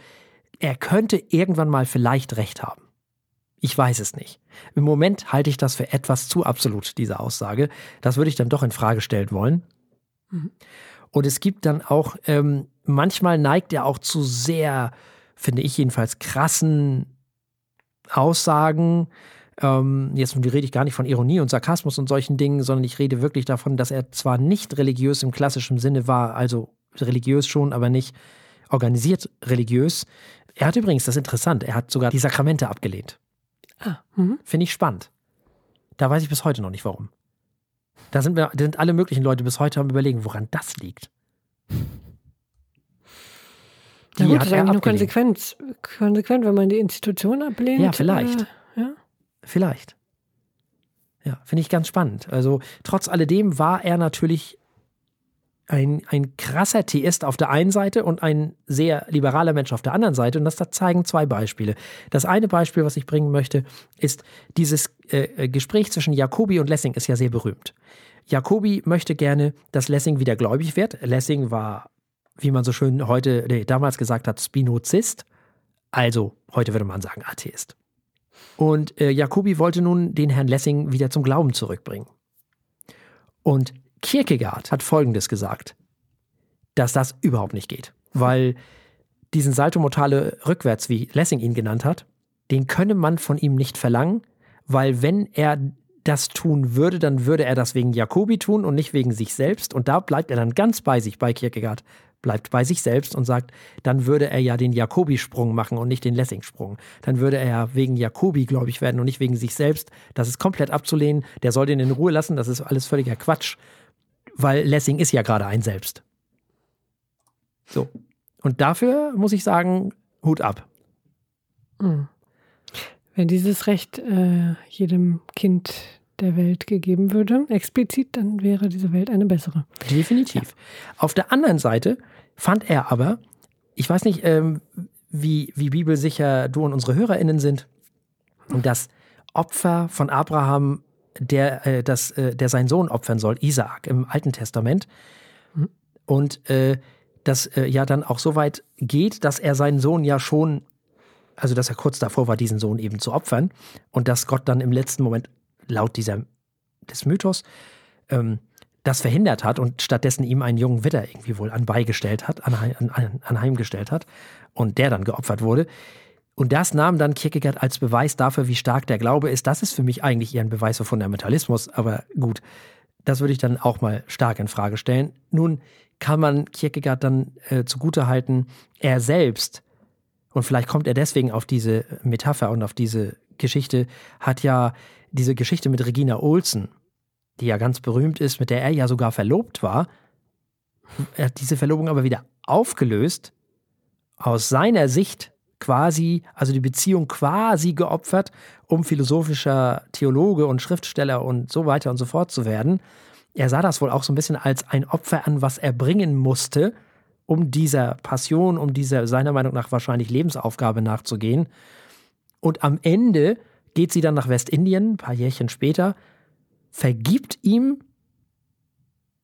er könnte irgendwann mal vielleicht recht haben. Ich weiß es nicht. Im Moment halte ich das für etwas zu absolut, diese Aussage. Das würde ich dann doch in Frage stellen wollen. Mhm. Und es gibt dann auch, ähm, manchmal neigt er auch zu sehr, finde ich jedenfalls, krassen Aussagen. Ähm, jetzt rede ich gar nicht von Ironie und Sarkasmus und solchen Dingen, sondern ich rede wirklich davon, dass er zwar nicht religiös im klassischen Sinne war, also religiös schon, aber nicht organisiert religiös. Er hat übrigens, das ist interessant, er hat sogar die Sakramente abgelehnt. Ah, mhm. Finde ich spannend. Da weiß ich bis heute noch nicht warum. Da sind, wir, da sind alle möglichen Leute bis heute am überlegen, woran das liegt. Na gut, das ist eigentlich nur konsequent, konsequent, wenn man die Institution ablehnt. Ja, vielleicht. Äh, ja. Vielleicht. Ja, finde ich ganz spannend. Also trotz alledem war er natürlich ein, ein krasser Theist auf der einen Seite und ein sehr liberaler Mensch auf der anderen Seite. Und das da zeigen zwei Beispiele. Das eine Beispiel, was ich bringen möchte, ist dieses äh, äh, Gespräch zwischen Jacobi und Lessing ist ja sehr berühmt. Jacobi möchte gerne, dass Lessing wieder gläubig wird. Lessing war, wie man so schön heute, nee, damals gesagt hat, Spinozist. Also, heute würde man sagen Atheist. Und äh, Jacobi wollte nun den Herrn Lessing wieder zum Glauben zurückbringen. Und Kierkegaard hat Folgendes gesagt, dass das überhaupt nicht geht, weil diesen Salto Mortale rückwärts, wie Lessing ihn genannt hat, den könne man von ihm nicht verlangen, weil wenn er das tun würde, dann würde er das wegen Jakobi tun und nicht wegen sich selbst. Und da bleibt er dann ganz bei sich, bei Kierkegaard, bleibt bei sich selbst und sagt, dann würde er ja den Jakobi-Sprung machen und nicht den Lessing-Sprung. Dann würde er ja wegen Jakobi gläubig werden und nicht wegen sich selbst. Das ist komplett abzulehnen. Der soll den in Ruhe lassen. Das ist alles völliger Quatsch weil Lessing ist ja gerade ein Selbst. So. Und dafür muss ich sagen, Hut ab. Hm. Wenn dieses Recht äh, jedem Kind der Welt gegeben würde, explizit, dann wäre diese Welt eine bessere. Definitiv. Ja. Auf der anderen Seite fand er aber, ich weiß nicht, ähm, wie, wie bibelsicher du und unsere HörerInnen sind, dass Opfer von Abraham der, äh, das, äh, der seinen Sohn opfern soll, Isaak, im Alten Testament. Und äh, das äh, ja dann auch so weit geht, dass er seinen Sohn ja schon, also dass er kurz davor war, diesen Sohn eben zu opfern. Und dass Gott dann im letzten Moment, laut dieser, des Mythos, ähm, das verhindert hat und stattdessen ihm einen jungen Widder irgendwie wohl anbeigestellt hat, anheim, an, anheimgestellt hat und der dann geopfert wurde. Und das nahm dann Kierkegaard als Beweis dafür, wie stark der Glaube ist. Das ist für mich eigentlich eher ein Beweis für Fundamentalismus, aber gut, das würde ich dann auch mal stark in Frage stellen. Nun kann man Kierkegaard dann äh, zugutehalten, er selbst, und vielleicht kommt er deswegen auf diese Metapher und auf diese Geschichte, hat ja diese Geschichte mit Regina Olsen, die ja ganz berühmt ist, mit der er ja sogar verlobt war. Er hat diese Verlobung aber wieder aufgelöst, aus seiner Sicht quasi, also die Beziehung quasi geopfert, um philosophischer Theologe und Schriftsteller und so weiter und so fort zu werden. Er sah das wohl auch so ein bisschen als ein Opfer an, was er bringen musste, um dieser Passion, um dieser seiner Meinung nach wahrscheinlich Lebensaufgabe nachzugehen. Und am Ende geht sie dann nach Westindien, ein paar Jährchen später, vergibt ihm,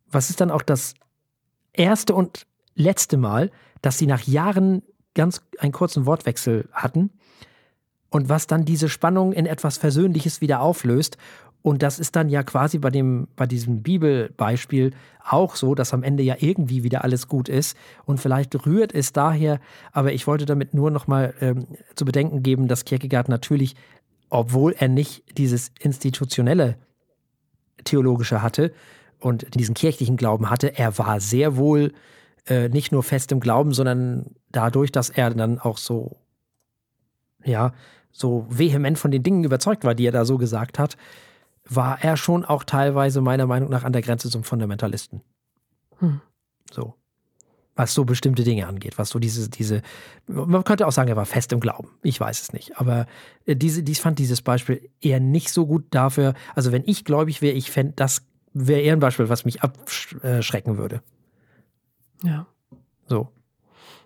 was ist dann auch das erste und letzte Mal, dass sie nach Jahren ganz einen kurzen Wortwechsel hatten und was dann diese Spannung in etwas Versöhnliches wieder auflöst. Und das ist dann ja quasi bei, dem, bei diesem Bibelbeispiel auch so, dass am Ende ja irgendwie wieder alles gut ist. Und vielleicht rührt es daher, aber ich wollte damit nur nochmal ähm, zu bedenken geben, dass Kierkegaard natürlich, obwohl er nicht dieses institutionelle Theologische hatte und diesen kirchlichen Glauben hatte, er war sehr wohl äh, nicht nur fest im Glauben, sondern dadurch, dass er dann auch so, ja, so vehement von den Dingen überzeugt war, die er da so gesagt hat, war er schon auch teilweise meiner Meinung nach an der Grenze zum Fundamentalisten. Hm. So. Was so bestimmte Dinge angeht, was so diese, diese, man könnte auch sagen, er war fest im Glauben. Ich weiß es nicht. Aber äh, diese, ich fand dieses Beispiel eher nicht so gut dafür. Also, wenn ich gläubig wäre, ich fände, das wäre eher ein Beispiel, was mich abschrecken würde. Ja. So.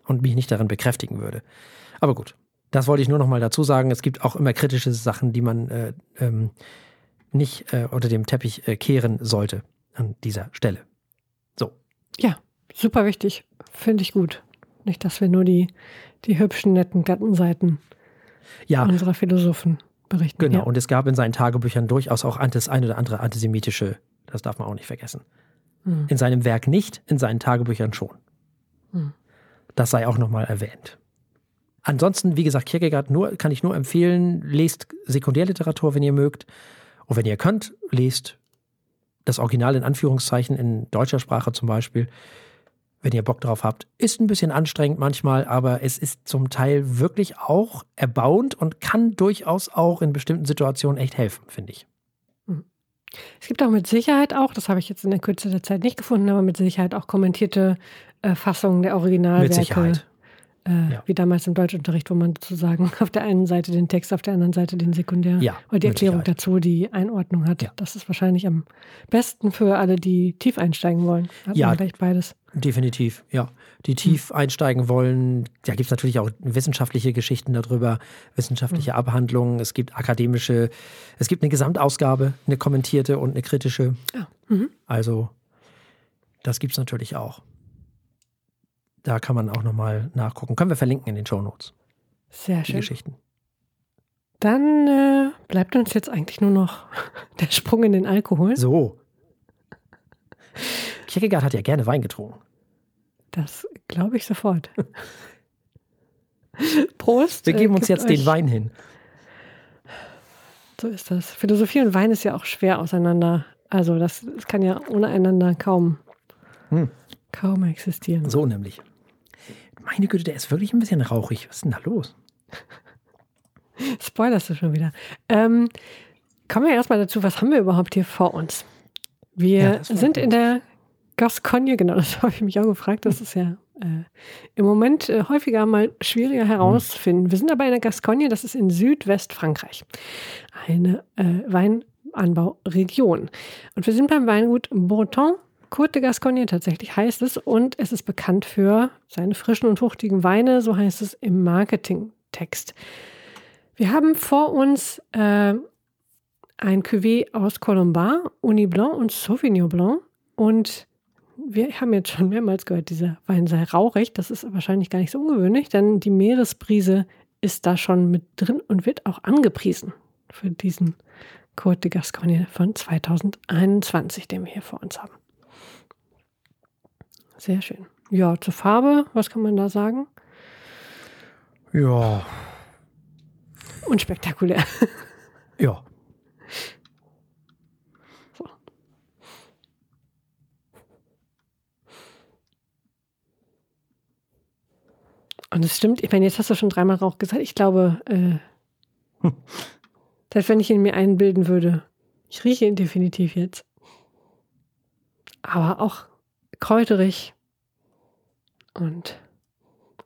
Und mich nicht darin bekräftigen würde. Aber gut, das wollte ich nur noch mal dazu sagen. Es gibt auch immer kritische Sachen, die man äh, ähm, nicht äh, unter dem Teppich äh, kehren sollte an dieser Stelle. So. Ja, super wichtig. Finde ich gut. Nicht, dass wir nur die, die hübschen, netten Gattenseiten ja. unserer Philosophen berichten. Genau, ja. und es gab in seinen Tagebüchern durchaus auch das ein oder andere antisemitische, das darf man auch nicht vergessen. Hm. In seinem Werk nicht, in seinen Tagebüchern schon. Hm. Das sei auch nochmal erwähnt. Ansonsten, wie gesagt, Kierkegaard nur, kann ich nur empfehlen, lest Sekundärliteratur, wenn ihr mögt. Und wenn ihr könnt, lest das Original in Anführungszeichen in deutscher Sprache zum Beispiel, wenn ihr Bock drauf habt. Ist ein bisschen anstrengend manchmal, aber es ist zum Teil wirklich auch erbauend und kann durchaus auch in bestimmten Situationen echt helfen, finde ich. Es gibt auch mit Sicherheit auch, das habe ich jetzt in der Kürze der Zeit nicht gefunden, aber mit Sicherheit auch kommentierte äh, Fassungen der Originalwerke. Mit Sicherheit. Äh, Ja. Wie damals im Deutschunterricht, wo man sozusagen [LAUGHS] auf der einen Seite den Text, auf der anderen Seite den Sekundär Ja, oder die Erklärung Sicherheit. dazu, die Einordnung hat. Ja. Das ist wahrscheinlich am besten für alle, die tief einsteigen wollen. Hat Ja. man gleich beides. Definitiv, ja. Die tief einsteigen wollen, da gibt es natürlich auch wissenschaftliche Geschichten darüber, wissenschaftliche Abhandlungen, es gibt akademische, es gibt eine Gesamtausgabe, eine kommentierte und eine kritische. Ja. Mhm. Also, das gibt es natürlich auch. Da kann man auch nochmal nachgucken. Können wir verlinken in den Show Notes, Sehr die schön. Geschichten. Dann äh, bleibt uns jetzt eigentlich nur noch [LAUGHS] der Sprung in den Alkohol. So. Kierkegaard hat ja gerne Wein getrunken. Das glaube ich sofort. [LAUGHS] Prost. Wir äh, geben uns gebt jetzt den Wein hin. So ist das. Philosophie und Wein ist ja auch schwer auseinander. Also das, das kann ja ohne einander kaum, Hm. kaum existieren. So nämlich. Meine Güte, der ist wirklich ein bisschen rauchig. Was ist denn da los? [LAUGHS] Spoilerst du schon wieder. Ähm, kommen wir erstmal dazu, was haben wir überhaupt hier vor uns? Wir Ja, sind in der Gascogne, genau, [LAUGHS] das habe ich mich auch gefragt. Das ist ja äh, im Moment äh, häufiger mal schwieriger herauszufinden. Wir sind aber in der Gascogne, das ist in Südwestfrankreich. Eine äh, Weinanbauregion. Und wir sind beim Weingut Breton. Côte de Gascogne tatsächlich heißt es und es ist bekannt für seine frischen und fruchtigen Weine, so heißt es im Marketingtext. Wir haben vor uns äh, ein Cuvée aus Colombard, Uni Blanc und Sauvignon Blanc. Und wir haben jetzt schon mehrmals gehört, dieser Wein sei rauchig. Das ist wahrscheinlich gar nicht so ungewöhnlich, denn die Meeresbrise ist da schon mit drin und wird auch angepriesen für diesen Côte de Gascogne von 2021, den wir hier vor uns haben. Sehr schön. Ja, zur Farbe, was kann man da sagen? Ja, Unspektakulär. ja. Und es stimmt, ich meine, jetzt hast du schon dreimal Rauch gesagt. Ich glaube, äh, [LAUGHS] selbst wenn ich ihn mir einbilden würde, ich rieche ihn definitiv jetzt. Aber auch kräuterig und,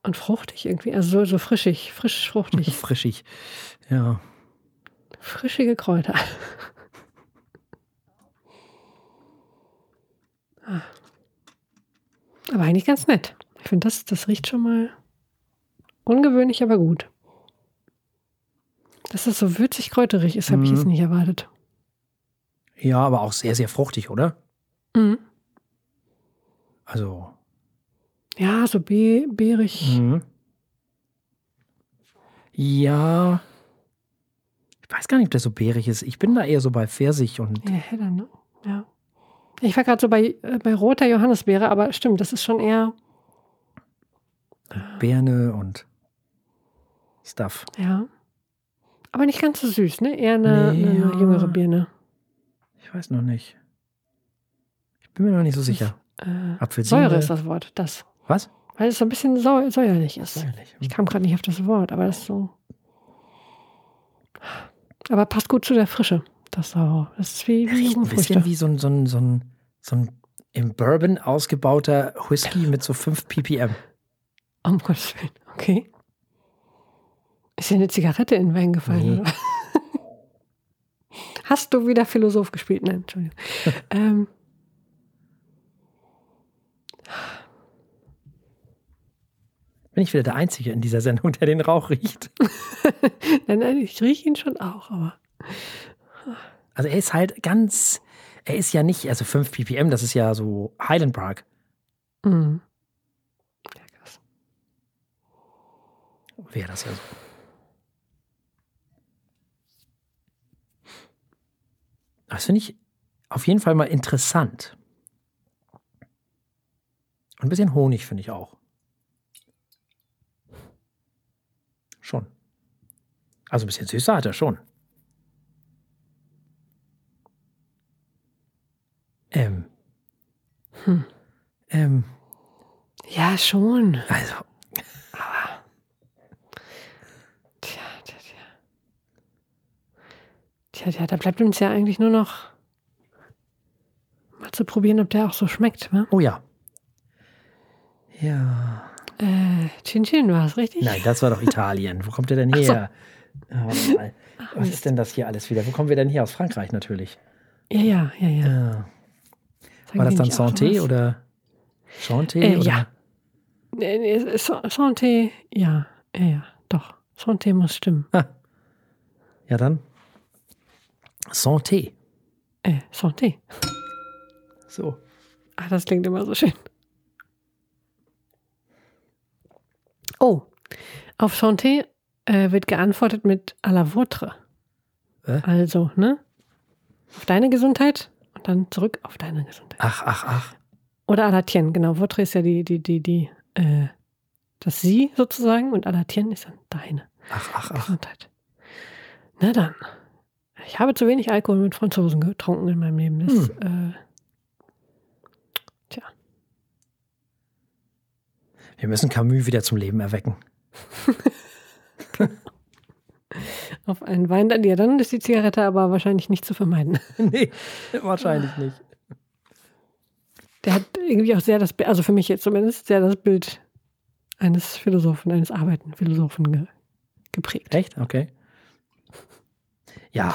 und fruchtig irgendwie. Also so, so frischig, frisch fruchtig. [LAUGHS] Frischig. Ja. Frischige Kräuter. [LAUGHS] Ah. Aber eigentlich ganz nett. Ich finde, das, das riecht schon mal ungewöhnlich, aber gut. Dass das so würzig kräuterig ist, habe ich Mhm. jetzt nicht erwartet. Ja, aber auch sehr, sehr fruchtig, oder? Mhm. Also. Ja, so be beerig. Mhm. Ja. Ich weiß gar nicht, ob der so beerig ist. Ich bin da eher so bei Pfirsich und Ja, heller, ne? Ja. Ich war gerade so bei, äh, bei roter Johannisbeere, aber stimmt, das ist schon eher, Birne und Stuff. ja. Aber nicht ganz so süß, ne? Eher eine, Nee, eine ja. jüngere Birne. Ich weiß noch nicht. Ich bin mir noch nicht so sicher. Äh, Apfelsine. Säure ist das Wort, das. Was? Weil es so ein bisschen säu säuerlich ist. Säuerlich. Ich kam gerade nicht auf das Wort, aber das ist so. Aber passt gut zu der Frische. Das, so, das ist wie, wie ein bisschen wie so ein, so ein, so ein, so ein im Bourbon ausgebauter Whisky mit so 5 ppm. Um Gottes Willen. Okay. Ist dir eine Zigarette in den Wein gefallen? Oder? Hast du wieder Philosoph gespielt? Nein, Entschuldigung. [LAUGHS] ähm, Bin ich wieder der Einzige in dieser Sendung, der den Rauch riecht. [LAUGHS] nein, nein, ich rieche ihn schon auch, aber. Also er ist halt ganz, er ist ja nicht, also 5 ppm, das ist ja so Highland Park. Mm. Ja, krass. Wäre das ja so. Das finde ich auf jeden Fall mal interessant. Und ein bisschen Honig finde ich auch. Schon. Also ein bisschen süßer hat er schon. Ähm. Hm. Ähm, Ja, schon. also, Tja, tja, tja. Tja, tja, da bleibt uns ja eigentlich nur noch mal zu probieren, ob der auch so schmeckt. Ne? oh ja. Ja. Äh, Chin Chin war es, richtig? Nein, das war doch Italien. Wo kommt der denn Ach so. her? Ah. Was ist denn das hier alles wieder? Wo kommen wir denn her? Aus Frankreich natürlich. Ja, ja, ja, ja. Ja. Sagen War das dann Santé oder Chanté? Äh, oder? ja. Santé, ja, ja, ja, doch. Santé muss stimmen. Ja, dann. Santé. Äh, Santé. So. Ach, das klingt immer so schön. Oh, auf Santé äh, wird geantwortet mit à la vôtre. Äh? Also, ne? Auf deine Gesundheit und dann zurück auf deine Gesundheit. Ach, ach, ach. Oder à la tienne, genau. Vôtre ist ja die, die, die, die, äh, das Sie sozusagen und à la tienne ist dann deine Ach, ach, ach. Gesundheit. Na dann. Ich habe zu wenig Alkohol mit Franzosen getrunken in meinem Leben. Das, äh, tja. Wir müssen Camus wieder zum Leben erwecken. [LAUGHS] Auf einen Wein, dann, ja, dann ist die Zigarette aber wahrscheinlich nicht zu vermeiden. [LAUGHS] nee, wahrscheinlich nicht. Der hat irgendwie auch sehr das, also für mich jetzt zumindest, sehr das Bild eines Philosophen, eines arbeitenden Philosophen ge, geprägt. Echt? Okay. Ja.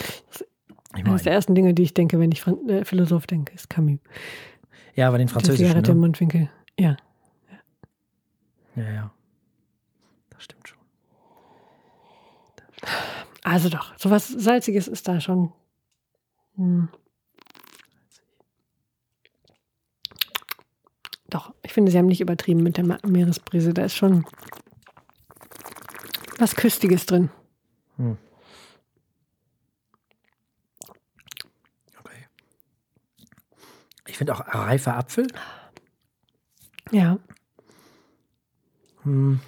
Ich Eines der ersten Dinge, die ich denke, wenn ich Fran äh, Philosoph denke, ist Camus. ja, aber den Die Französischen. Im Ne? Mundwinkel. Ja. Ja, ja. Das stimmt schon. Also doch, sowas Salziges ist da schon. Hm. Doch, ich finde, sie haben nicht übertrieben mit der Meeresbrise. Da ist schon was Küstiges drin. Okay. Ich finde auch reifer Apfel. Ja. Hm.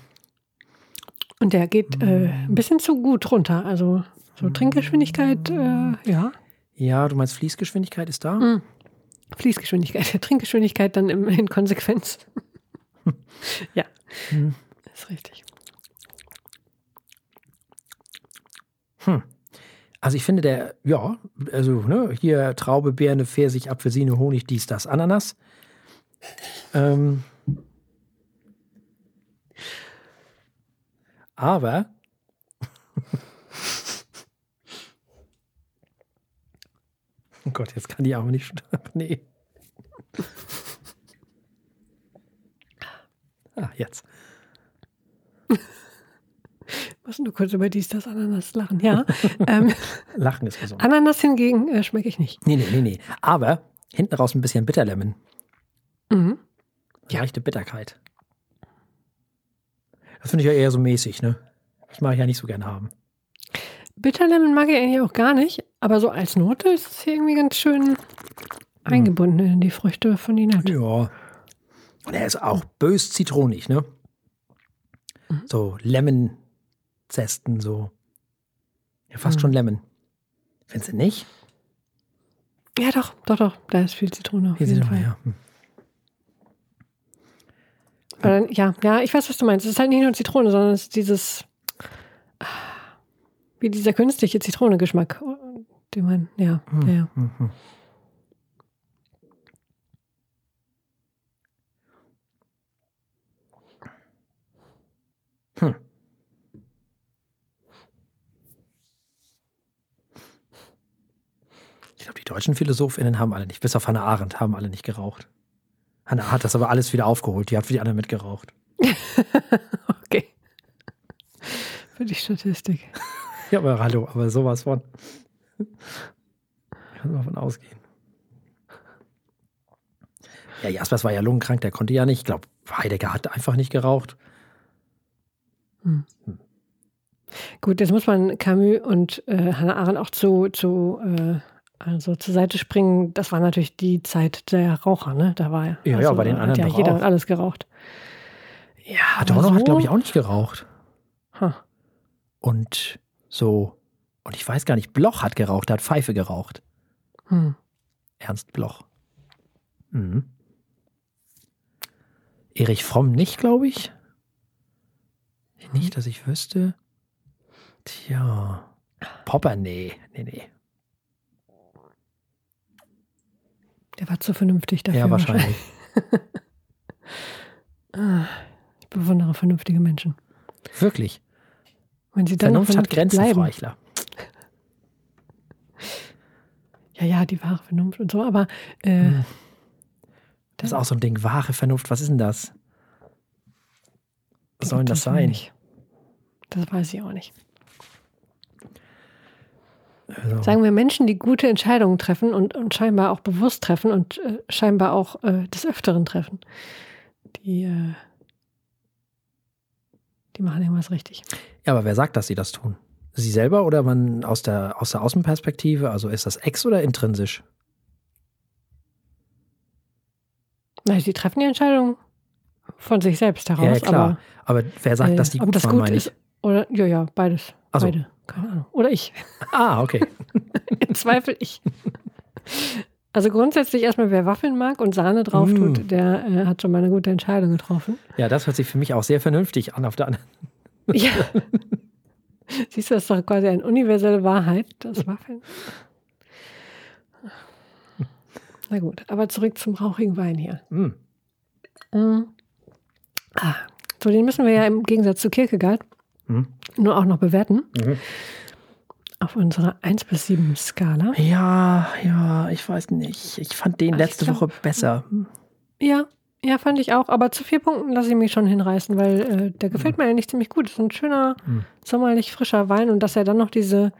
Und der geht äh, ein bisschen zu gut runter. Also so Trinkgeschwindigkeit, äh, ja. Ja, du meinst Fließgeschwindigkeit ist da? Mhm. Fließgeschwindigkeit, [LAUGHS] Trinkgeschwindigkeit dann im, in Konsequenz. [LAUGHS] ja, Hm. ist richtig. Also ich finde der, ja, also ne, hier Traube, Birne, Pfirsich, Apfelsine, Honig, dies, das, Ananas. Ähm, aber [LAUGHS] Oh Gott, jetzt kann die aber nicht. Nee. Ah, jetzt. Muss nur kurz über dies, das Ananas lachen. Ja, [LAUGHS] ähm, Lachen ist gesund. Ananas hingegen äh, schmecke ich nicht. Nee, nee, nee, nee. Aber hinten raus ein bisschen Bitterlemon. Mhm. Leichte Bitterkeit. Das finde ich ja eher so mäßig, ne? Das mag ich ja nicht so gern haben. Bitterlemon mag ich eigentlich auch gar nicht, aber so als Note ist es hier irgendwie ganz schön eingebunden in die Früchte von Ninette. Ja. Und er ist auch bös zitronig, ne? So Lemon-Zesten, so. Ja, fast schon Lemon. Findest du nicht? Ja, doch, doch, doch. Da ist viel Zitrone man, Fall. ja. Hm. Dann, ja, ja, ich weiß, was du meinst. Es ist halt nicht nur Zitrone, sondern es ist dieses, wie dieser künstliche Zitronengeschmack, den man, ja, ja, ja. Mhm. Hm. Ich glaube, die deutschen PhilosophInnen haben alle nicht, bis auf Hannah Arendt, haben alle nicht geraucht. Hannah hat das aber alles wieder aufgeholt. Die hat für die anderen mitgeraucht. [LAUGHS] Okay. Für die Statistik. Ja, aber hallo, aber sowas von. Kann man davon ausgehen. Ja, Jaspers war ja lungenkrank, der konnte ja nicht. Ich glaube, Heidegger hat einfach nicht geraucht. Gut, jetzt muss man Camus und äh, Hannah Arendt auch zu, zu, äh, also zur Seite springen. Das war natürlich die Zeit der Raucher, ne? Da war Ja, ja, bei den hat anderen ja doch jeder auch. alles geraucht. Ja, Adorno so, hat, glaube ich, auch nicht geraucht. Ha. Und so, und ich weiß gar nicht, Bloch hat geraucht, hat Pfeife geraucht. Hm. Ernst Bloch. Mhm. Erich Fromm nicht, glaube ich. Nicht, dass ich wüsste. Tja. Popper, nee. Nee, nee. Der war zu vernünftig dafür. Ja, wahrscheinlich. [LAUGHS] Ah, Ich bewundere vernünftige Menschen. Wirklich. Wenn sie dann Vernunft hat Grenzen, bleiben. Frau Eichler. [LAUGHS] Ja, ja, die wahre Vernunft und so, aber äh, Hm. Das ist auch so ein Ding. Wahre Vernunft, was ist denn das? Was soll denn das wir sein? Nicht. Das weiß ich auch nicht. Also, Sagen wir Menschen, die gute Entscheidungen treffen und, und scheinbar auch bewusst treffen und äh, scheinbar auch äh, des Öfteren treffen. Die, äh, die machen irgendwas richtig. ja, aber wer sagt, dass sie das tun? Sie selber oder man aus der, aus der Außenperspektive? Also ist das ex- oder intrinsisch? Nein, sie treffen die Entscheidung von sich selbst heraus. ja, klar. Aber, Aber, wer sagt, äh, dass die ob gut das waren, gut meine ich? ist oder ja, ja, beides. Ach so. Beide. Keine Ahnung. Oder ich. [LAUGHS] Ah, okay. [LAUGHS] Im Zweifel ich. Also grundsätzlich erstmal, wer Waffeln mag und Sahne drauf Mm. tut, der äh, hat schon mal eine gute Entscheidung getroffen. Ja, das hört sich für mich auch sehr vernünftig an. Auf der anderen. [LAUGHS] Ja. Siehst du, das ist doch quasi eine universelle Wahrheit, das Waffeln. Na gut, aber zurück zum rauchigen Wein hier. Hm. Mm. Ah, so, den müssen wir ja im Gegensatz zu Kierkegaard Mhm. nur auch noch bewerten. Mhm. Auf unserer 1 bis 7 Skala. Ja, ja, ich weiß nicht. Ich fand den Also ich letzte glaub- Woche besser. Ja, ja, fand ich auch. Aber zu vier Punkten lasse ich mich schon hinreißen, weil äh, der gefällt mir eigentlich ziemlich gut. Ist ein schöner, Mhm. sommerlich frischer Wein und dass er dann noch diese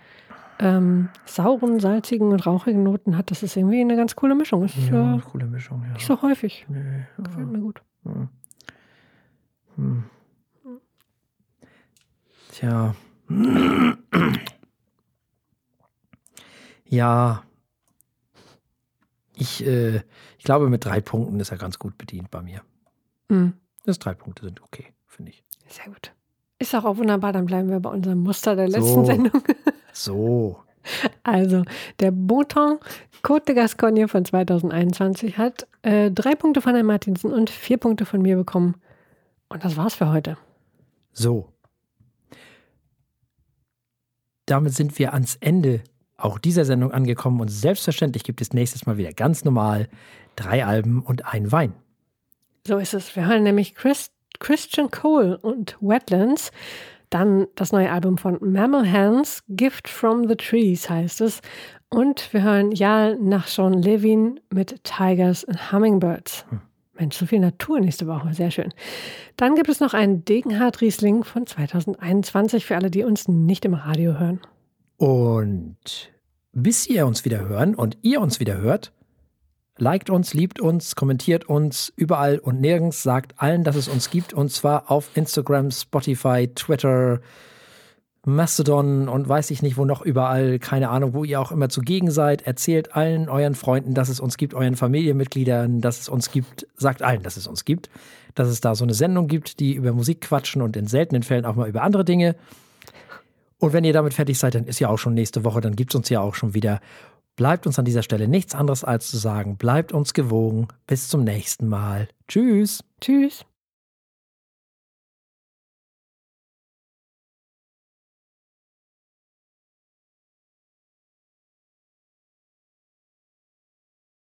ähm, sauren, salzigen und rauchigen Noten hat, das ist irgendwie eine ganz coole Mischung. Ist Ja, äh, coole Mischung, ja. nicht so häufig. Nee, Gefällt mir gut. Hm. Tja. Ja. Ich, äh, ich glaube, mit drei Punkten ist er ganz gut bedient bei mir. Mhm. Das drei Punkte sind okay, finde ich. Sehr gut. Ist auch, auch wunderbar, dann bleiben wir bei unserem Muster der letzten So. Sendung. [LAUGHS] So. Also, der Bouton Côte de Gascogne von 2021 hat äh, drei Punkte von Herrn Martinsen und vier Punkte von mir bekommen. Und das war's für heute. So. Damit sind wir ans Ende auch dieser Sendung angekommen und selbstverständlich gibt es nächstes Mal wieder ganz normal drei Alben und ein Wein. So ist es. Wir hören nämlich Chris, Christian Cole und Wetlands. Dann das neue Album von Mammal Hands, Gift from the Trees heißt es. Und wir hören Jarl nach Sean Levin mit Tigers and Hummingbirds. Mensch, so viel Natur nächste Woche. Sehr schön. Dann gibt es noch einen Degenhardt Riesling von 2021 für alle, die uns nicht im Radio hören. Und bis ihr uns wieder hören und ihr uns wieder hört, liked uns, liebt uns, kommentiert uns überall und nirgends, sagt allen, dass es uns gibt und zwar auf Instagram, Spotify, Twitter, Mastodon und weiß ich nicht, wo noch überall, keine Ahnung, wo ihr auch immer zugegen seid. Erzählt allen euren Freunden, dass es uns gibt, euren Familienmitgliedern, dass es uns gibt. Sagt allen, dass es uns gibt. Dass es da so eine Sendung gibt, die über Musik quatschen und in seltenen Fällen auch mal über andere Dinge. Und wenn ihr damit fertig seid, dann ist ja auch schon nächste Woche, dann gibt es uns ja auch schon wieder. Bleibt uns an dieser Stelle nichts anderes als zu sagen, bleibt uns gewogen. Bis zum nächsten Mal. Tschüss. Tschüss.